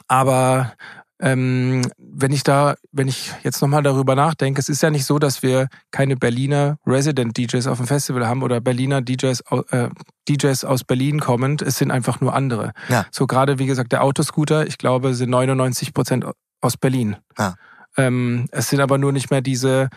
aber ähm, wenn ich da, wenn ich jetzt nochmal darüber nachdenke, es ist ja nicht so, dass wir keine Berliner Resident DJs auf dem Festival haben oder Berliner DJs, äh, DJs aus Berlin kommend. Es sind einfach nur andere. Ja. So gerade wie gesagt der Autoscooter, ich glaube, sind 99 Prozent aus Berlin. Ja. Ähm, es sind aber nur nicht mehr diese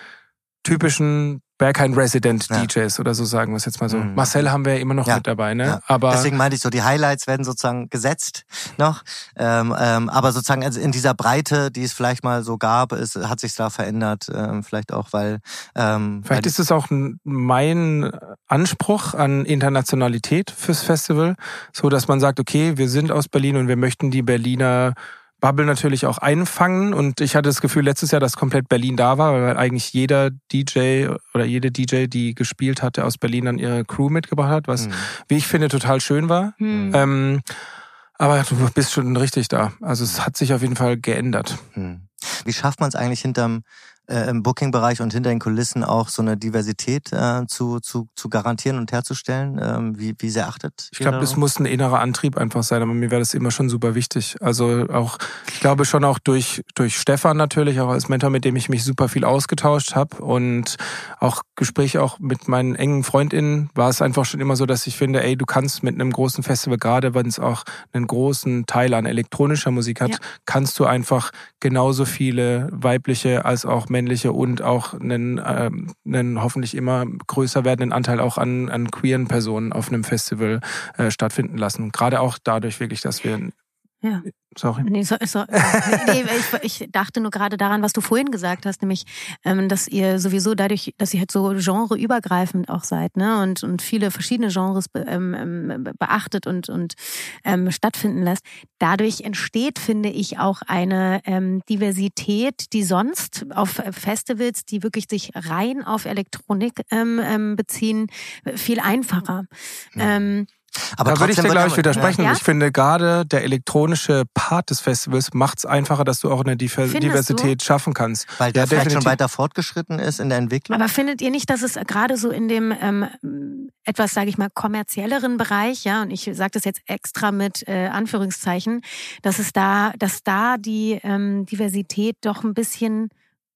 typischen Berghain Resident ja. DJs oder so sagen wir es jetzt mal so. Mhm. Marcel haben wir ja immer noch ja. mit dabei, ne? Ja. Aber deswegen meinte ich so, die Highlights werden sozusagen gesetzt noch, ähm, ähm, aber sozusagen also in dieser Breite, die es vielleicht mal so gab, ist, hat sich da verändert, ähm, vielleicht auch weil ähm, vielleicht weil ist es auch mein Anspruch an Internationalität fürs Festival, so dass man sagt, okay, wir sind aus Berlin und wir möchten die Berliner Bubble natürlich auch einfangen. Und ich hatte das Gefühl letztes Jahr, dass komplett Berlin da war, weil eigentlich jeder DJ oder jede DJ, die gespielt hatte, aus Berlin dann ihre Crew mitgebracht hat, was, mhm. wie ich finde, total schön war. Mhm. Ähm, aber du bist schon richtig da. Also es hat sich auf jeden Fall geändert. Mhm. Wie schafft man es eigentlich hinterm äh, im Booking-Bereich und hinter den Kulissen auch so eine Diversität äh, zu, zu, zu garantieren und herzustellen? Ähm, wie, wie sehr achtet Ich glaube, das muss ein innerer Antrieb einfach sein, aber mir wäre das immer schon super wichtig. Also auch, ich glaube schon auch durch, durch Stefan natürlich, auch als Mentor, mit dem ich mich super viel ausgetauscht habe und auch Gespräche auch mit meinen engen FreundInnen, war es einfach schon immer so, dass ich finde, ey, du kannst mit einem großen Festival, gerade wenn es auch einen großen Teil an elektronischer Musik hat, ja. kannst du einfach genauso viele weibliche als auch männliche männliche und auch einen, äh, einen hoffentlich immer größer werdenden Anteil auch an, an queeren Personen auf einem Festival äh, stattfinden lassen. Gerade auch dadurch wirklich, dass wir ja. Sorry. Nee, so, so, nee, ich, ich dachte nur gerade daran, was du vorhin gesagt hast, nämlich, ähm, dass ihr sowieso dadurch, dass ihr halt so genreübergreifend auch seid, ne, und, und viele verschiedene Genres be, ähm, ähm, beachtet und, und ähm, stattfinden lässt. Dadurch entsteht, finde ich, auch eine ähm, Diversität, die sonst auf Festivals, die wirklich sich rein auf Elektronik ähm, beziehen, viel einfacher. Ja. Aber da würde ich dir, glaube ich, widersprechen. Ja? Ich finde gerade der elektronische Part des Festivals macht es einfacher, dass du auch eine Findest Diversität du? schaffen kannst. Weil der ja, vielleicht schon weiter fortgeschritten ist in der Entwicklung. Aber findet ihr nicht, dass es gerade so in dem ähm, etwas, sage ich mal, kommerzielleren Bereich, ja, und ich sage das jetzt extra mit äh, Anführungszeichen, dass es da, dass da die ähm, Diversität doch ein bisschen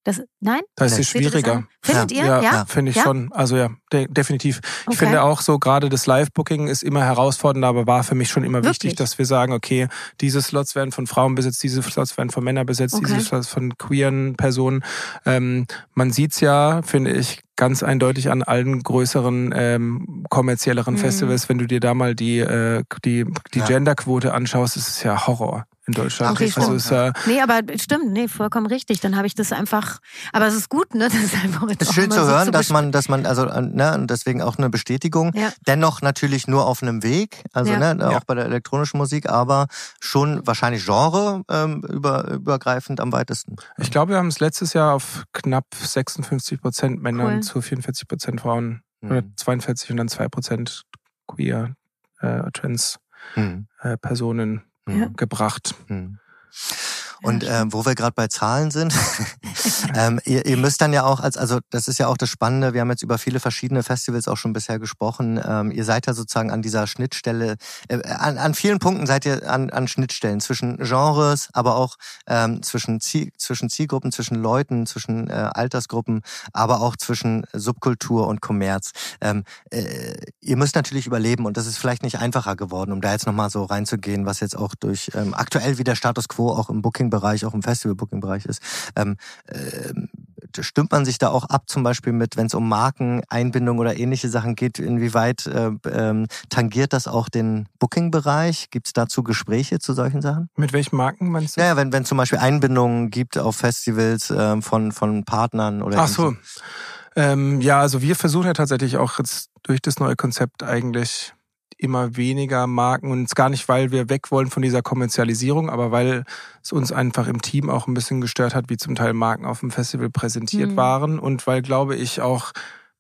das, nein? Da ist es schwieriger. Findet ja. ihr? Ja, ja? finde ich ja? schon. Also ja, de definitiv. Okay. Ich finde auch so, gerade das Live-Booking ist immer herausfordernder, aber war für mich schon immer Wirklich? wichtig, dass wir sagen, okay, diese Slots werden von Frauen besetzt, diese Slots werden von Männern besetzt, okay. diese Slots von queeren Personen. Ähm, man sieht's ja, finde ich, ganz eindeutig an allen größeren ähm, kommerzielleren mhm. Festivals, wenn du dir da mal die äh, die die ja. Genderquote anschaust, ist es ja Horror in Deutschland. Okay, also ist, äh, nee, aber stimmt, nee, vollkommen richtig. Dann habe ich das einfach. Aber es ist gut, ne? Das ist einfach jetzt ist schön zu hören, so dass man, dass man, also äh, ne, und deswegen auch eine Bestätigung. Ja. Dennoch natürlich nur auf einem Weg, also ja. ne, auch ja. bei der elektronischen Musik, aber schon wahrscheinlich Genre ähm, über, übergreifend am weitesten. Ich glaube, wir haben es letztes Jahr auf knapp 56 Prozent Männer cool. zu 44 Prozent Frauen mhm. oder 42 und dann 2 Prozent queer, äh, trans mhm. äh, Personen ja. gebracht. Hm. Und äh, wo wir gerade bei Zahlen sind, ähm, ihr, ihr müsst dann ja auch, als, also das ist ja auch das Spannende, wir haben jetzt über viele verschiedene Festivals auch schon bisher gesprochen. Ähm, ihr seid ja sozusagen an dieser Schnittstelle, äh, an, an vielen Punkten seid ihr an, an Schnittstellen zwischen Genres, aber auch ähm, zwischen, Ziel, zwischen Zielgruppen, zwischen Leuten, zwischen äh, Altersgruppen, aber auch zwischen Subkultur und Kommerz. Ähm, äh, ihr müsst natürlich überleben und das ist vielleicht nicht einfacher geworden, um da jetzt nochmal so reinzugehen, was jetzt auch durch ähm, aktuell wie der Status quo auch im Booking Booking-Bereich, auch im Festival-Booking-Bereich ist, ähm, äh, stimmt man sich da auch ab, zum Beispiel mit, wenn es um Markeneinbindung oder ähnliche Sachen geht, inwieweit äh, ähm, tangiert das auch den Booking-Bereich? Gibt es dazu Gespräche zu solchen Sachen? Mit welchen Marken meinst du? Naja, wenn wenn zum Beispiel Einbindungen gibt auf Festivals äh, von von Partnern oder. Ach so. Ähm, ja, also wir versuchen ja tatsächlich auch jetzt durch das neue Konzept eigentlich immer weniger Marken und gar nicht, weil wir weg wollen von dieser Kommerzialisierung, aber weil es uns einfach im Team auch ein bisschen gestört hat, wie zum Teil Marken auf dem Festival präsentiert mhm. waren und weil, glaube ich, auch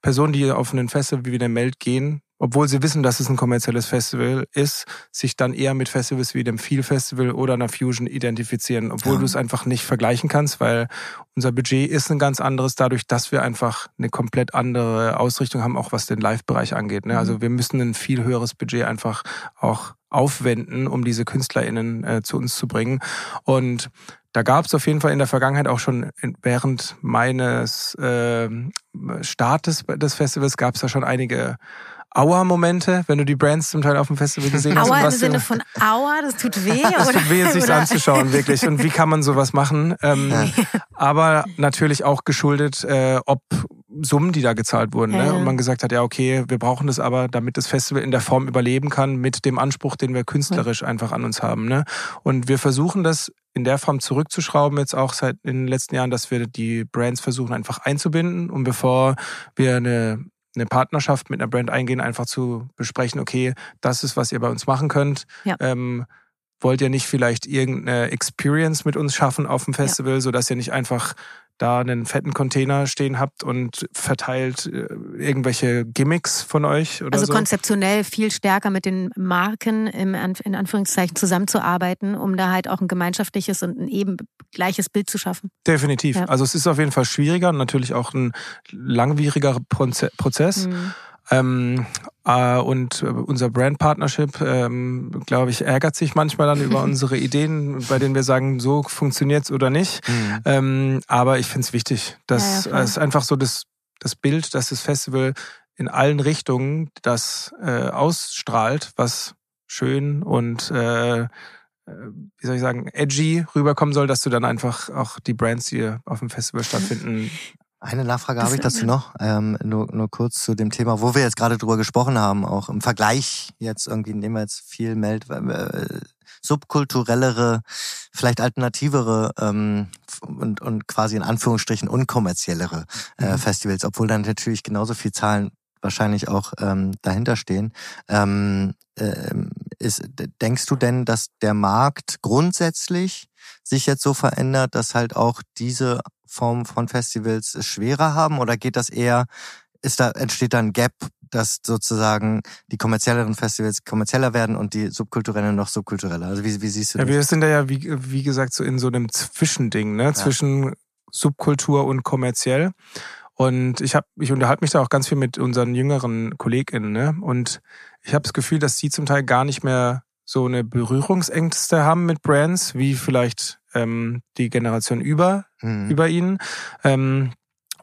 Personen, die auf einen Festival wie der Meld gehen, obwohl sie wissen, dass es ein kommerzielles Festival ist, sich dann eher mit Festivals wie dem Feel Festival oder einer Fusion identifizieren, obwohl ja. du es einfach nicht vergleichen kannst, weil unser Budget ist ein ganz anderes, dadurch, dass wir einfach eine komplett andere Ausrichtung haben, auch was den Live-Bereich angeht. Ne? Also mhm. Also wir müssen ein viel höheres Budget einfach auch aufwenden, um diese KünstlerInnen äh, zu uns zu bringen. Und da gab es auf jeden Fall in der Vergangenheit auch schon während meines äh, Startes des Festivals gab es da schon einige Aua-Momente, wenn du die Brands zum Teil auf dem Festival gesehen hast? Aua im Sinne von Aua, das tut weh? das tut weh, sich anzuschauen, wirklich. Und wie kann man sowas machen? Ähm, ja. Aber natürlich auch geschuldet, äh, ob Summen, die da gezahlt wurden. Ja. Ne? Und man gesagt hat, ja, okay, wir brauchen das aber, damit das Festival in der Form überleben kann, mit dem Anspruch, den wir künstlerisch ja. einfach an uns haben. Ne? Und wir versuchen das in der Form zurückzuschrauben, jetzt auch seit in den letzten Jahren, dass wir die Brands versuchen einfach einzubinden. Und bevor wir eine eine Partnerschaft mit einer Brand eingehen, einfach zu besprechen, okay, das ist, was ihr bei uns machen könnt. Ja. Ähm, wollt ihr nicht vielleicht irgendeine Experience mit uns schaffen auf dem Festival, ja. sodass ihr nicht einfach da einen fetten Container stehen habt und verteilt äh, irgendwelche Gimmicks von euch oder also so? konzeptionell viel stärker mit den Marken im, in Anführungszeichen zusammenzuarbeiten, um da halt auch ein gemeinschaftliches und ein eben gleiches Bild zu schaffen. Definitiv. Ja. Also es ist auf jeden Fall schwieriger und natürlich auch ein langwieriger Prozess. Mhm. Ähm, äh, und unser Brand Partnership, ähm, glaube ich, ärgert sich manchmal dann über unsere Ideen, bei denen wir sagen, so funktioniert's oder nicht. Mhm. Ähm, aber ich finde es wichtig, dass ja, ja, es einfach so das, das Bild, dass das Festival in allen Richtungen das äh, ausstrahlt, was schön und äh, äh wie soll ich sagen, edgy rüberkommen soll, dass du dann einfach auch die Brands, die auf dem Festival stattfinden, eine Nachfrage habe ich dazu noch, ähm, nur, nur kurz zu dem Thema, wo wir jetzt gerade drüber gesprochen haben, auch im Vergleich jetzt irgendwie nehmen wir jetzt viel Meld, äh, subkulturellere, vielleicht alternativere ähm, und, und quasi in Anführungsstrichen unkommerziellere äh, mhm. Festivals, obwohl dann natürlich genauso viel Zahlen wahrscheinlich auch ähm, dahinter stehen. Ähm, äh, ist, denkst du denn, dass der Markt grundsätzlich sich jetzt so verändert, dass halt auch diese Form von Festivals schwerer haben oder geht das eher, ist da, entsteht da ein Gap, dass sozusagen die kommerzielleren Festivals kommerzieller werden und die subkulturellen noch subkultureller? Also wie, wie siehst du das? Ja, wir sind da ja, wie, wie gesagt, so in so einem Zwischending, ne? Ja. Zwischen Subkultur und kommerziell. Und ich habe, ich unterhalte mich da auch ganz viel mit unseren jüngeren KollegInnen, ne? Und ich habe das Gefühl, dass die zum Teil gar nicht mehr so eine Berührungsängste haben mit Brands, wie vielleicht ähm, die Generation über, mhm. über ihnen. Ähm,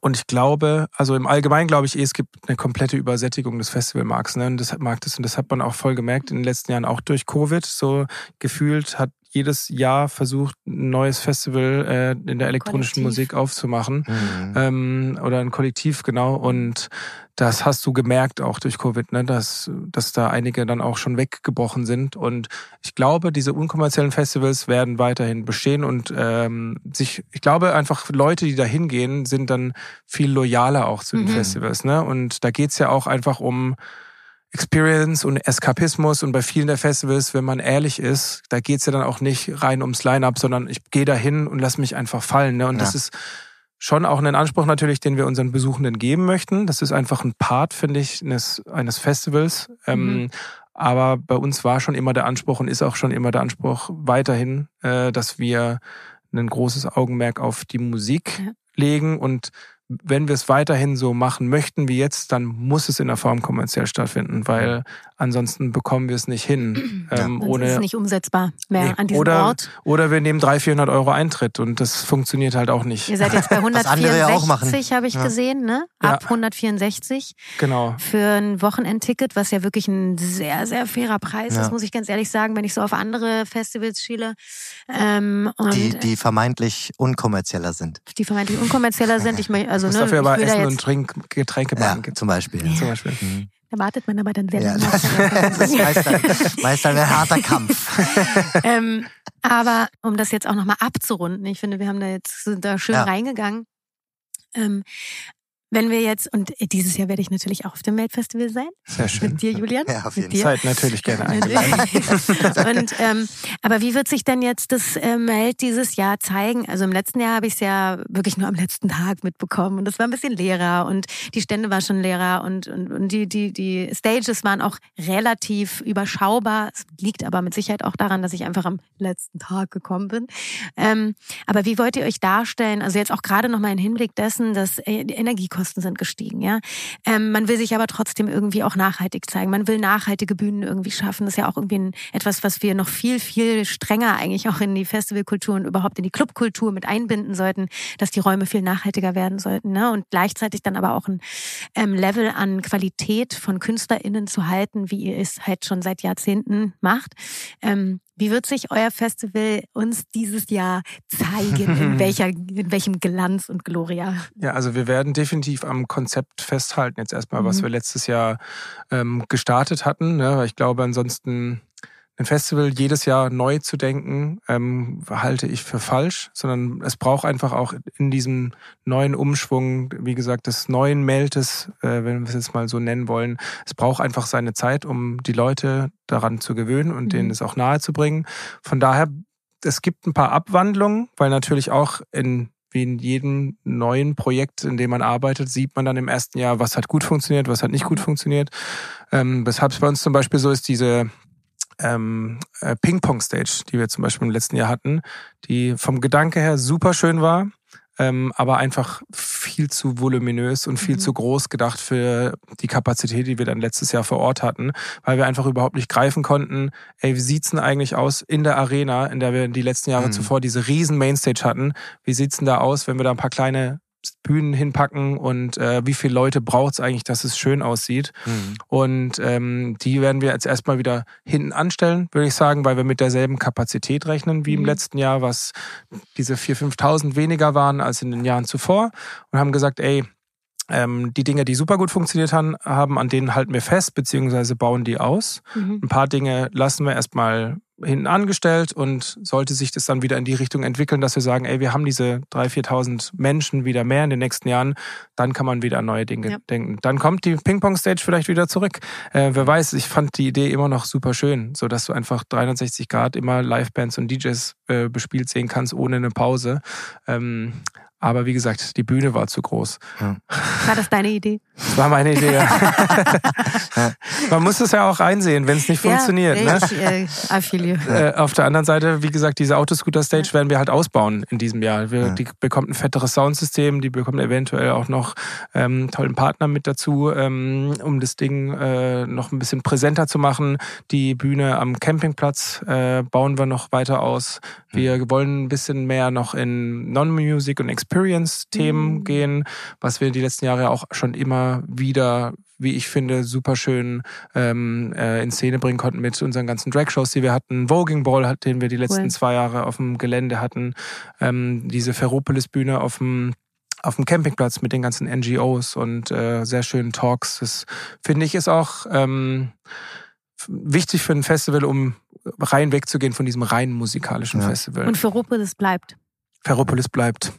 und ich glaube, also im Allgemeinen glaube ich eh, es gibt eine komplette Übersättigung des Festivalmarkts, ne? Und das, Marktes, und das hat man auch voll gemerkt in den letzten Jahren, auch durch Covid. So gefühlt hat jedes Jahr versucht, ein neues Festival äh, in der elektronischen Kollektiv. Musik aufzumachen. Mhm. Ähm, oder ein Kollektiv, genau. Und das hast du gemerkt auch durch Covid, ne, dass, dass da einige dann auch schon weggebrochen sind. Und ich glaube, diese unkommerziellen Festivals werden weiterhin bestehen und ähm, sich, ich glaube einfach, Leute, die da hingehen, sind dann viel loyaler auch zu den mhm. Festivals. Ne? Und da geht's ja auch einfach um Experience und Eskapismus und bei vielen der Festivals, wenn man ehrlich ist, da geht's ja dann auch nicht rein ums Line-up, sondern ich gehe da hin und lass mich einfach fallen. Ne? Und ja. das ist schon auch ein Anspruch natürlich, den wir unseren Besuchenden geben möchten. Das ist einfach ein Part, finde ich, eines, eines Festivals. Ähm, mhm. aber bei uns war schon immer der Anspruch und ist auch schon immer der Anspruch weiterhin, äh, dass wir ein großes Augenmerk auf die Musik ja. legen und wenn wir es weiterhin so machen möchten wie jetzt, dann muss es in der Form kommerziell stattfinden, weil ansonsten bekommen wir es nicht hin. Ja. Ähm, ohne, ist es nicht umsetzbar mehr nee, an diesem oder, Ort. Oder wir nehmen 300, 400 Euro Eintritt und das funktioniert halt auch nicht. Ihr seid jetzt bei 164, ja habe ich ja. gesehen, ne? Ab 164. Genau. Für ein Wochenendticket, was ja wirklich ein sehr, sehr fairer Preis ist, muss ich ganz ehrlich sagen, wenn ich so auf andere Festivals schiele. Ähm, die, die vermeintlich unkommerzieller sind. Die vermeintlich unkommerzieller sind. Ich, also also, ne, dafür aber Essen und Trink, Getränkebaden ja, gibt. Zum Beispiel. Ja. Zum Beispiel. Mhm. Da wartet man aber dann sehr ja, lange. Das, das ist meist dann, meist dann ein harter Kampf. ähm, aber um das jetzt auch nochmal abzurunden, ich finde, wir haben da jetzt sind da schön ja. reingegangen. Ähm, wenn wir jetzt, und dieses Jahr werde ich natürlich auch auf dem Melt-Festival sein. Sehr schön. Mit dir, Julian. Ja, auf jeden Fall. natürlich gerne eingeladen. und, ähm, aber wie wird sich denn jetzt das äh, Melt dieses Jahr zeigen? Also im letzten Jahr habe ich es ja wirklich nur am letzten Tag mitbekommen und das war ein bisschen leerer und die Stände waren schon leerer und, und, und die, die, die Stages waren auch relativ überschaubar. Es liegt aber mit Sicherheit auch daran, dass ich einfach am letzten Tag gekommen bin. Ähm, aber wie wollt ihr euch darstellen? Also jetzt auch gerade nochmal im Hinblick dessen, dass äh, die Energiekosten Kosten sind gestiegen, ja. Ähm, man will sich aber trotzdem irgendwie auch nachhaltig zeigen. Man will nachhaltige Bühnen irgendwie schaffen. Das ist ja auch irgendwie ein, etwas, was wir noch viel, viel strenger eigentlich auch in die Festivalkultur und überhaupt in die Clubkultur mit einbinden sollten, dass die Räume viel nachhaltiger werden sollten, ne? Und gleichzeitig dann aber auch ein ähm, Level an Qualität von KünstlerInnen zu halten, wie ihr es halt schon seit Jahrzehnten macht. Ähm, wie wird sich euer Festival uns dieses Jahr zeigen? In, welcher, in welchem Glanz und Gloria? Ja, also wir werden definitiv am Konzept festhalten, jetzt erstmal, mhm. was wir letztes Jahr ähm, gestartet hatten. Ne? Ich glaube, ansonsten ein Festival jedes Jahr neu zu denken, ähm, halte ich für falsch, sondern es braucht einfach auch in diesem neuen Umschwung, wie gesagt, des neuen Meltes, äh, wenn wir es jetzt mal so nennen wollen, es braucht einfach seine Zeit, um die Leute daran zu gewöhnen und mhm. denen es auch nahe zu bringen. Von daher, es gibt ein paar Abwandlungen, weil natürlich auch in wie in jedem neuen Projekt, in dem man arbeitet, sieht man dann im ersten Jahr, was hat gut funktioniert, was hat nicht gut funktioniert. Ähm, weshalb es bei uns zum Beispiel so ist, diese ähm, äh, Ping-Pong-Stage, die wir zum Beispiel im letzten Jahr hatten, die vom Gedanke her super schön war, ähm, aber einfach viel zu voluminös und viel mhm. zu groß gedacht für die Kapazität, die wir dann letztes Jahr vor Ort hatten, weil wir einfach überhaupt nicht greifen konnten, ey, wie sieht's denn eigentlich aus in der Arena, in der wir die letzten Jahre mhm. zuvor diese riesen Mainstage hatten? Wie sieht's denn da aus, wenn wir da ein paar kleine Bühnen hinpacken und äh, wie viele Leute braucht es eigentlich, dass es schön aussieht. Mhm. Und ähm, die werden wir jetzt erstmal wieder hinten anstellen, würde ich sagen, weil wir mit derselben Kapazität rechnen wie mhm. im letzten Jahr, was diese 4.000, 5.000 weniger waren als in den Jahren zuvor und haben gesagt, ey, ähm, die Dinge, die super gut funktioniert haben, haben, an denen halten wir fest, beziehungsweise bauen die aus. Mhm. Ein paar Dinge lassen wir erstmal hinten angestellt und sollte sich das dann wieder in die Richtung entwickeln, dass wir sagen, ey, wir haben diese 3.000, 4.000 Menschen wieder mehr in den nächsten Jahren, dann kann man wieder an neue Dinge ja. denken. Dann kommt die Ping-Pong-Stage vielleicht wieder zurück. Äh, wer weiß, ich fand die Idee immer noch super schön, so dass du einfach 360 Grad immer Live-Bands und DJs äh, bespielt sehen kannst, ohne eine Pause. Ähm, aber wie gesagt, die Bühne war zu groß. Ja. War das deine Idee? Das war meine Idee. Ja. Man muss es ja auch einsehen, wenn es nicht ja, funktioniert. Ne? Ich, äh, äh, auf der anderen Seite, wie gesagt, diese Autoscooter-Stage ja. werden wir halt ausbauen in diesem Jahr. Wir, Die bekommt ein fetteres Soundsystem, die bekommt eventuell auch noch ähm, tollen Partner mit dazu, ähm, um das Ding äh, noch ein bisschen präsenter zu machen. Die Bühne am Campingplatz äh, bauen wir noch weiter aus. Wir mhm. wollen ein bisschen mehr noch in Non-Music und Experience Experience-Themen mhm. gehen, was wir die letzten Jahre auch schon immer wieder wie ich finde, super schön ähm, äh, in Szene bringen konnten mit unseren ganzen Drag-Shows, die wir hatten. Voging Ball, den wir die letzten cool. zwei Jahre auf dem Gelände hatten. Ähm, diese Ferropolis-Bühne auf dem auf dem Campingplatz mit den ganzen NGOs und äh, sehr schönen Talks. Das finde ich ist auch ähm, wichtig für ein Festival, um rein wegzugehen von diesem rein musikalischen ja. Festival. Und Ferropolis bleibt. Ferropolis bleibt.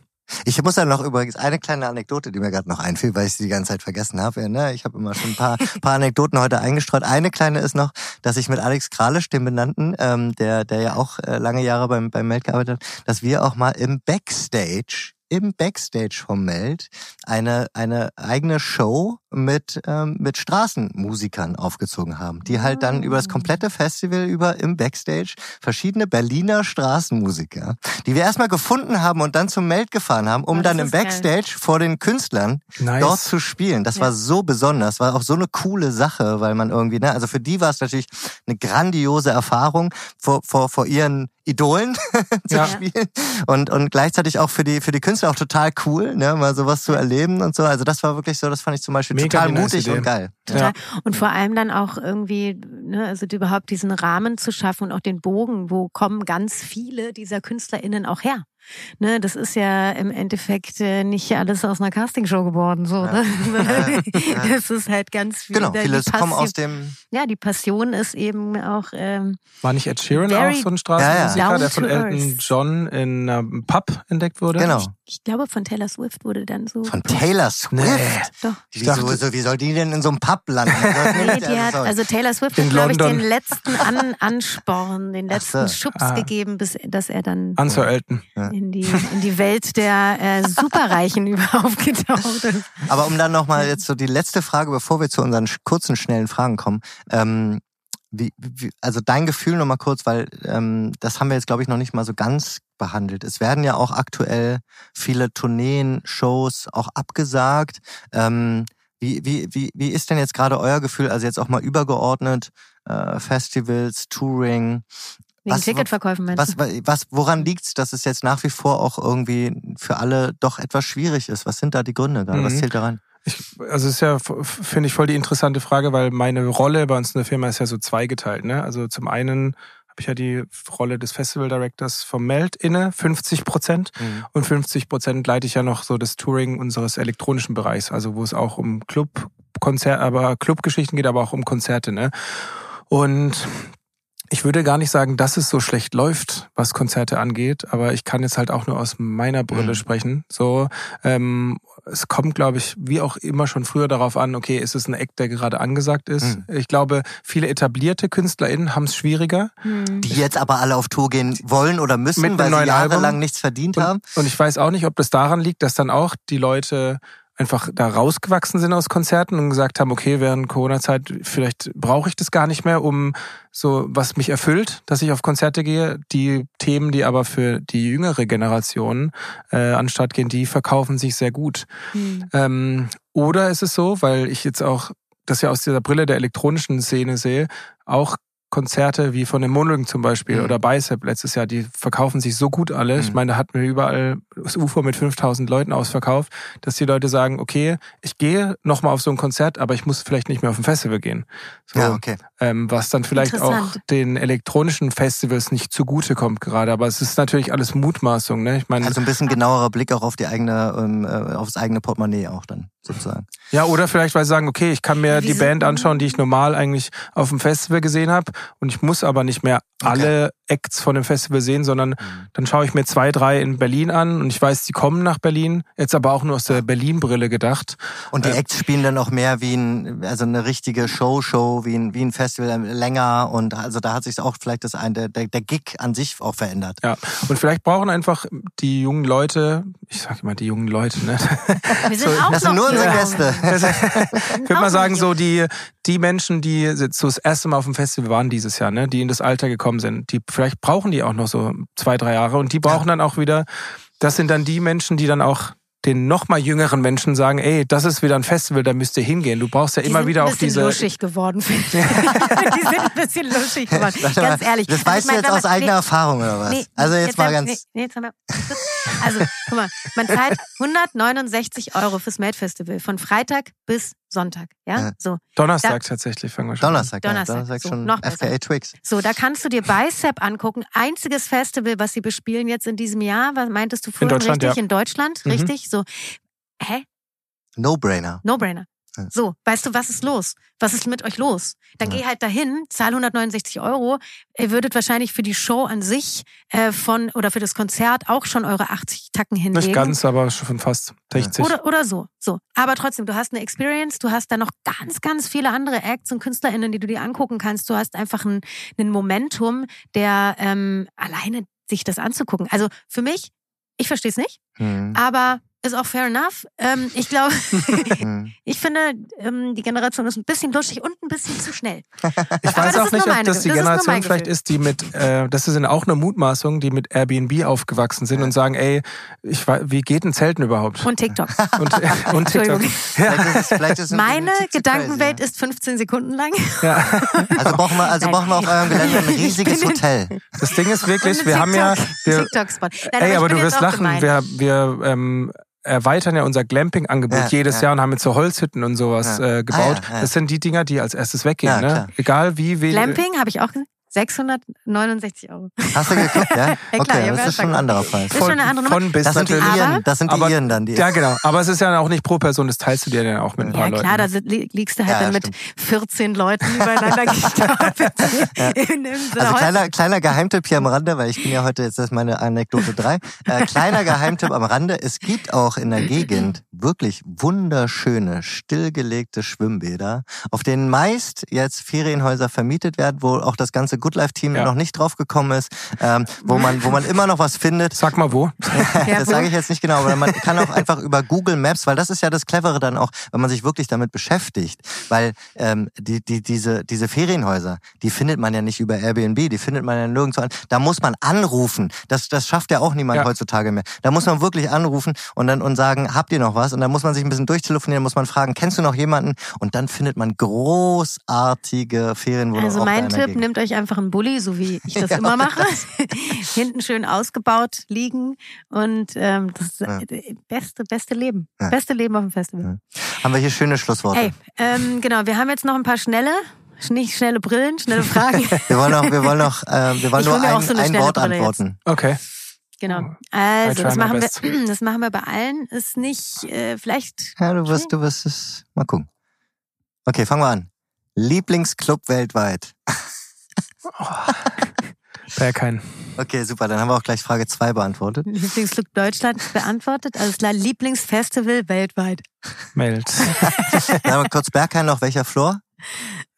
Ich muss ja noch übrigens eine kleine Anekdote, die mir gerade noch einfiel, weil ich sie die ganze Zeit vergessen habe. Ja, ne? Ich habe immer schon ein paar, paar Anekdoten heute eingestreut. Eine kleine ist noch, dass ich mit Alex Kralisch, dem Benannten, ähm, der, der ja auch äh, lange Jahre beim, beim Meld gearbeitet hat, dass wir auch mal im Backstage im Backstage vom Meld eine, eine eigene Show mit, ähm, mit Straßenmusikern aufgezogen haben, die halt dann über das ah. komplette Festival über im Backstage verschiedene Berliner Straßenmusiker, die wir erstmal gefunden haben und dann zum Meld gefahren haben, um oh, dann im Backstage geil. vor den Künstlern nice. dort zu spielen. Das ja. war so besonders, war auch so eine coole Sache, weil man irgendwie, ne, also für die war es natürlich eine grandiose Erfahrung vor, vor, vor ihren Idolen zu ja. spielen und und gleichzeitig auch für die für die Künstler auch total cool, ne, mal sowas zu erleben und so. Also das war wirklich so, das fand ich zum Beispiel Mega total mutig und geil. Total. Ja. Und vor allem dann auch irgendwie, ne, also überhaupt diesen Rahmen zu schaffen und auch den Bogen, wo kommen ganz viele dieser KünstlerInnen auch her. Ne, das ist ja im Endeffekt äh, nicht alles aus einer Castingshow geworden, so. Ja. Ne? das ist halt ganz viel. Genau, vieles kommen aus dem. Ja, die Passion ist eben auch. Ähm, War nicht Ed Sheeran auch so ein Straßenmusiker, ja, ja. der von Elton John in einem Pub entdeckt wurde? Genau. Ich glaube, von Taylor Swift wurde dann so. Von Taylor Swift? Nee. Doch. Wieso, so, wie soll die denn in so einem Pub landen? nee, die hat, also Taylor Swift hat, glaube ich, den letzten An Ansporn, den letzten so. Schubs ah. gegeben, bis dass er dann. Answer Elton. Ja in die, in die Welt der äh, Superreichen über aufgetaucht ist. Aber um dann nochmal jetzt so die letzte Frage, bevor wir zu unseren kurzen, schnellen Fragen kommen. Ähm, wie, wie, also dein Gefühl nochmal kurz, weil ähm, das haben wir jetzt, glaube ich, noch nicht mal so ganz behandelt. Es werden ja auch aktuell viele Tourneen, Shows auch abgesagt. Ähm, wie, wie, wie, wie ist denn jetzt gerade euer Gefühl, also jetzt auch mal übergeordnet, äh, Festivals, Touring, Wegen was, Ticketverkäufen meinst was, was, woran liegt's, dass es jetzt nach wie vor auch irgendwie für alle doch etwas schwierig ist? Was sind da die Gründe gerade? Mhm. Was zählt da rein? Ich, also es ist ja, finde ich, voll die interessante Frage, weil meine Rolle bei uns in der Firma ist ja so zweigeteilt. Ne? Also zum einen habe ich ja die Rolle des Festival Directors vom Meld inne, 50 Prozent. Mhm. Und 50 Prozent leite ich ja noch so das Touring unseres elektronischen Bereichs, also wo es auch um Club, Konzert, aber Clubgeschichten geht, aber auch um Konzerte. Ne? Und Ich würde gar nicht sagen, dass es so schlecht läuft, was Konzerte angeht, aber ich kann jetzt halt auch nur aus meiner Brille Mhm. sprechen. So, ähm, es kommt, glaube ich, wie auch immer schon früher darauf an, okay, ist es ein Act, der gerade angesagt ist? Mhm. Ich glaube, viele etablierte KünstlerInnen haben es schwieriger. Hm. Die jetzt aber alle auf Tour gehen wollen oder müssen, weil sie jahrelang Album. nichts verdient haben. Und, und ich weiß auch nicht, ob das daran liegt, dass dann auch die Leute einfach da rausgewachsen sind aus Konzerten und gesagt haben, okay, während Corona-Zeit, vielleicht brauche ich das gar nicht mehr, um so, was mich erfüllt, dass ich auf Konzerte gehe. Die Themen, die aber für die jüngere Generation äh, anstatt gehen, die verkaufen sich sehr gut. Hm. Ähm, oder ist es so, weil ich jetzt auch das ja aus dieser Brille der elektronischen Szene sehe, auch Konzerte wie von den Monologen zum Beispiel Mhm. oder Bicep letztes Jahr, die verkaufen sich so gut alle. Ich Mhm. meine, da hatten wir überall das UFO mit 5000 Leuten ausverkauft, dass die Leute sagen, okay, ich gehe nochmal auf so ein Konzert, aber ich muss vielleicht nicht mehr auf ein Festival gehen. So, Ja, okay. ähm, was dann vielleicht auch den elektronischen Festivals nicht zugute kommt gerade. Aber es ist natürlich alles Mutmaßung. Ne? Ich meine, Also ein bisschen genauerer Blick auch auf die eigene, ähm, äh, aufs eigene Portemonnaie auch dann sozusagen. Ja, oder vielleicht, weil sie sagen, okay, ich kann mir die Wieso? Band anschauen, die ich normal eigentlich auf dem Festival gesehen habe und ich muss aber nicht mehr alle Acts von dem Festival sehen, sondern dann schaue ich mir zwei, drei in Berlin an und ich weiß, die kommen nach Berlin, jetzt aber auch nur aus der Berlin-Brille gedacht. Und die Äh, Acts spielen dann auch mehr wie ein, also eine richtige Show-Show, wie ein, wie ein Festival ähm, länger und also da hat sich auch vielleicht das ein, der, der, der Gig an sich auch verändert. Ja, und vielleicht brauchen einfach die jungen Leute, ich sag immer die jungen Leute, ne? Wir sind auch Das sind nur unsere. Gäste. Ich würde mal sagen, so die, die Menschen, die so das erste Mal auf dem Festival waren dieses Jahr, ne, die in das Alter gekommen sind, die vielleicht brauchen die auch noch so zwei, drei Jahre und die brauchen dann auch wieder, das sind dann die Menschen, die dann auch den noch mal jüngeren Menschen sagen, ey, das ist wieder ein Festival, da müsst ihr hingehen. Du brauchst ja Die immer sind wieder ein auf bisschen diese. luschig geworden, finde ich. die sind ein bisschen luschig geworden. Ganz ehrlich. Das Also weißt ich du meine, jetzt aus eigener Erfahrung oder was? Nee, also jetzt, mal haben- ganz. Nee, nee, jetzt haben wir, also, guck mal, man zahlt 169 Euro fürs Mad Festival von Freitag bis Sonntag. Ja, Ja. so. Donnerstag tatsächlich fangen wir schon. an. Donnerstag, Donnerstag, ja, Donnerstag so, schon noch besser. FKA Twix. So, da kannst du dir Bicep angucken. Einziges Festival, was sie bespielen jetzt in diesem Jahr. Was meintest du vorhin Deutschland, richtig? ja. In Deutschland, Mhm. richtig? So, hä? No-Brainer. No-brainer. So, weißt du, was ist los? Was ist mit euch los? Dann Ja. geh halt dahin, zahl 169 Euro. Ihr würdet wahrscheinlich für die Show an sich äh, von oder für das Konzert auch schon eure 80 Tacken hinlegen. Nicht ganz, aber schon fast 60. Oder, oder so, so. Aber trotzdem, du hast eine Experience, du hast da noch ganz, ganz viele andere Acts und KünstlerInnen, die du dir angucken kannst. Du hast einfach ein, ein Momentum, der ähm, alleine sich das anzugucken. Also für mich, ich verstehe es nicht, Hm. aber ist auch fair enough. Ähm, ich glaube, Hm. ich finde, ähm, die Generation ist ein bisschen luschig und ein bisschen zu schnell. Ich Aber weiß auch ist nicht, ob das die das ist Generation mein vielleicht ist, die mit, äh, das ist auch eine Mutmaßung, die mit Airbnb aufgewachsen sind und sagen, ey, ich, wie geht ein Zelten überhaupt? Und TikTok. Und, und TikTok. Entschuldigung. Vielleicht ist vielleicht ist Meine Gedankenwelt crazy, ist 15 Sekunden lang. Ja. ja. Also brauchen wir, also Nein. brauchen wir auf eurem Gelände ein riesiges Hotel. Das Ding ist wirklich, wir haben ja, wir, TikTok-Spot. Nein, ey, aber bin du wirst lachen, gemein. wir, wir ähm, erweitern ja unser Glamping-Angebot Ja, jedes ja. Jahr und haben jetzt so Holzhütten und sowas Ja. äh, gebaut. Ah, ja, ja. Das sind die Dinger, die als erstes weggehen, Ja, ne? klar. Egal wie wenig. Glamping habe ich auch gesehen. 669 Euro. Hast du geguckt, ja? Ja, klar, Okay, hab das ist schon ein anderer Preis. Ist schon eine andere Nummer. Von bis Das sind die Iren, das sind die aber- Iren dann. Die Ja, genau. Aber es ist ja auch nicht pro Person, das teilst du dir dann auch mit ein paar Ja Leuten. klar, da liegst du halt Ja, dann mit stimmt. 14 Leuten übereinander gestapelt. Also kleiner, kleiner Geheimtipp hier am Rande, weil ich bin ja heute, jetzt ist meine Anekdote drei. Äh, kleiner Geheimtipp am Rande, es gibt auch in der Gegend wirklich wunderschöne, stillgelegte Schwimmbäder, auf denen meist jetzt Ferienhäuser vermietet werden, wo auch das ganze Good Life Team Ja. noch nicht drauf gekommen ist, ähm, wo man, wo man immer noch was findet. Sag mal wo. Das sage ich jetzt nicht genau, aber man kann auch einfach über Google Maps, weil das ist ja das Clevere dann auch, wenn man sich wirklich damit beschäftigt, weil ähm, die, die, diese, diese Ferienhäuser, die findet man ja nicht über Airbnb, die findet man ja nirgendwo an. Da muss man anrufen. Das, das schafft ja auch niemand Ja. heutzutage mehr. Da muss man wirklich anrufen und dann und sagen, habt ihr noch was? Und dann muss man sich ein bisschen durchtelefonieren, muss man fragen, kennst du noch jemanden? Und dann findet man großartige Ferienwohnungen. Also mein Tipp, Gegend. nehmt euch einfach einen Bulli, so wie ich das Ja, immer mache. Hinten schön ausgebaut liegen und ähm, das ist Ja. äh, beste, beste Leben. Ja. Beste Leben auf dem Festival. Ja. Haben wir hier schöne Schlussworte. Hey, ähm, genau, wir haben jetzt noch ein paar schnelle, nicht schnelle Brillen, schnelle Fragen. Wir wollen noch, wir wollen noch, äh, wir wollen Ich nur ein, so ein Wort Brille jetzt. antworten. Okay. genau. Also, das machen, best. wir, das machen wir bei allen. Ist nicht, äh, vielleicht, Ja, du wirst, du wirst es. Mal gucken. Okay, fangen wir an. Lieblingsclub weltweit. Berghain. Okay, super. Dann haben wir auch gleich Frage 2 beantwortet. Lieblingsflug Deutschland beantwortet. Alles klar, Lieblingsfestival weltweit. Meld. Wir kurz Berghain noch, welcher Floor?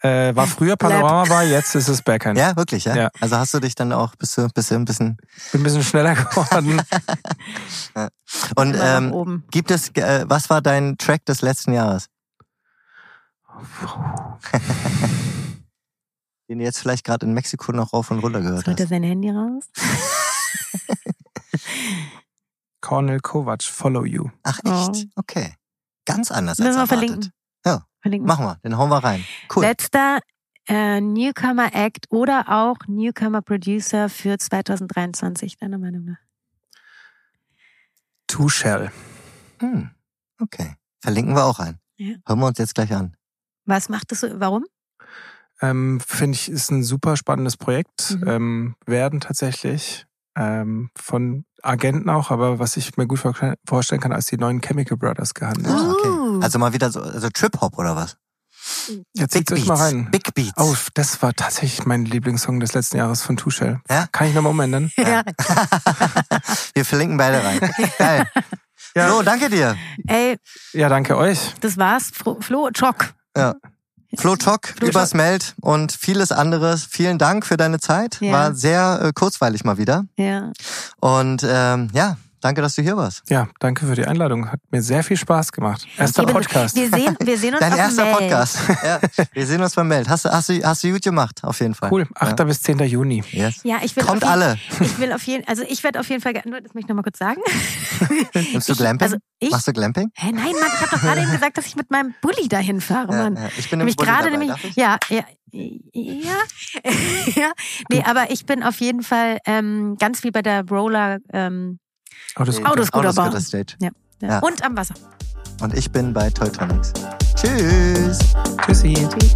Äh, war früher Panorama war, jetzt ist es Berghain. Ja, wirklich, ja? Ja. Also hast du dich dann auch bist du, bist du ein bisschen. Bin ein bisschen schneller geworden. Und ähm, oben. gibt es, äh, was war dein Track des letzten Jahres? Den du jetzt vielleicht gerade in Mexiko noch rauf und runter gehört Jetzt holt er sein Handy raus. Cornel Kovac, Follow You. Ach Oh. echt? Okay. Ganz anders Müssen als wir erwartet. verlinken. Ja. Verlinken. wir. Machen wir, den hauen wir rein. Cool. Letzter äh, Newcomer Act oder auch Newcomer Producer für 2023, deiner Meinung nach? Two Shell. Hm. Okay. Verlinken wir auch rein. Ja. Hören wir uns jetzt gleich an. Was macht es so? Warum? Ähm, Finde ich, ist ein super spannendes Projekt. Mhm. Ähm, werden tatsächlich ähm, von Agenten auch, aber was ich mir gut vorstellen- kann, als die neuen Chemical Brothers gehandelt. Ah, okay. Uh. Also mal wieder so also Trip Hop oder was? Jetzt zieht euch mal rein. Big Beats. Oh, das war tatsächlich mein Lieblingssong des letzten Jahres von Two Shell. Ja? Kann ich nochmal umändern? Ja. Wir verlinken beide rein. Geil. Ja. Flo, danke dir. Ey, Ja, danke euch. das war's. Flo, Flo Chock. Ja. Flo Flo übers Meld und vieles anderes. Vielen Dank für deine Zeit. Ja. War sehr äh, kurzweilig mal wieder. Ja. Und ähm, ja, danke, dass du hier warst. Ja, danke für die Einladung. Hat mir sehr viel Spaß gemacht. Erster. Podcast. Wir sehen, wir sehen uns Dein erster Mail. Podcast. ja, wir sehen uns beim Meld. Hast du, hast du, hast du gut gemacht, auf jeden Fall. Cool. 8. bis 10. Juni. Ja. Yes. Ja, ich will Kommt auf jeden, alle. Ich will auf jeden, also ich werde auf jeden Fall, nur das möchte ich noch mal kurz sagen. Nimmst du Ich- Glamping? Also ich, Machst du Glamping? hä, nein, Mann, ich habe doch gerade eben gesagt, dass ich mit meinem Bulli dahin fahre, Ja, Mann. ja. Ich bin im nämlich gerade nämlich, Darf ich? ja, ja, ja, ja, nee, aber ich bin auf jeden Fall ähm, ganz wie bei der Roller ähm, Autos Nee, Autoscooterbahn. Autoscooter Stage. ja, Ja. und am Wasser. Und ich bin bei Toy Tonics. Tschüss. Tschüssi. Tschüss.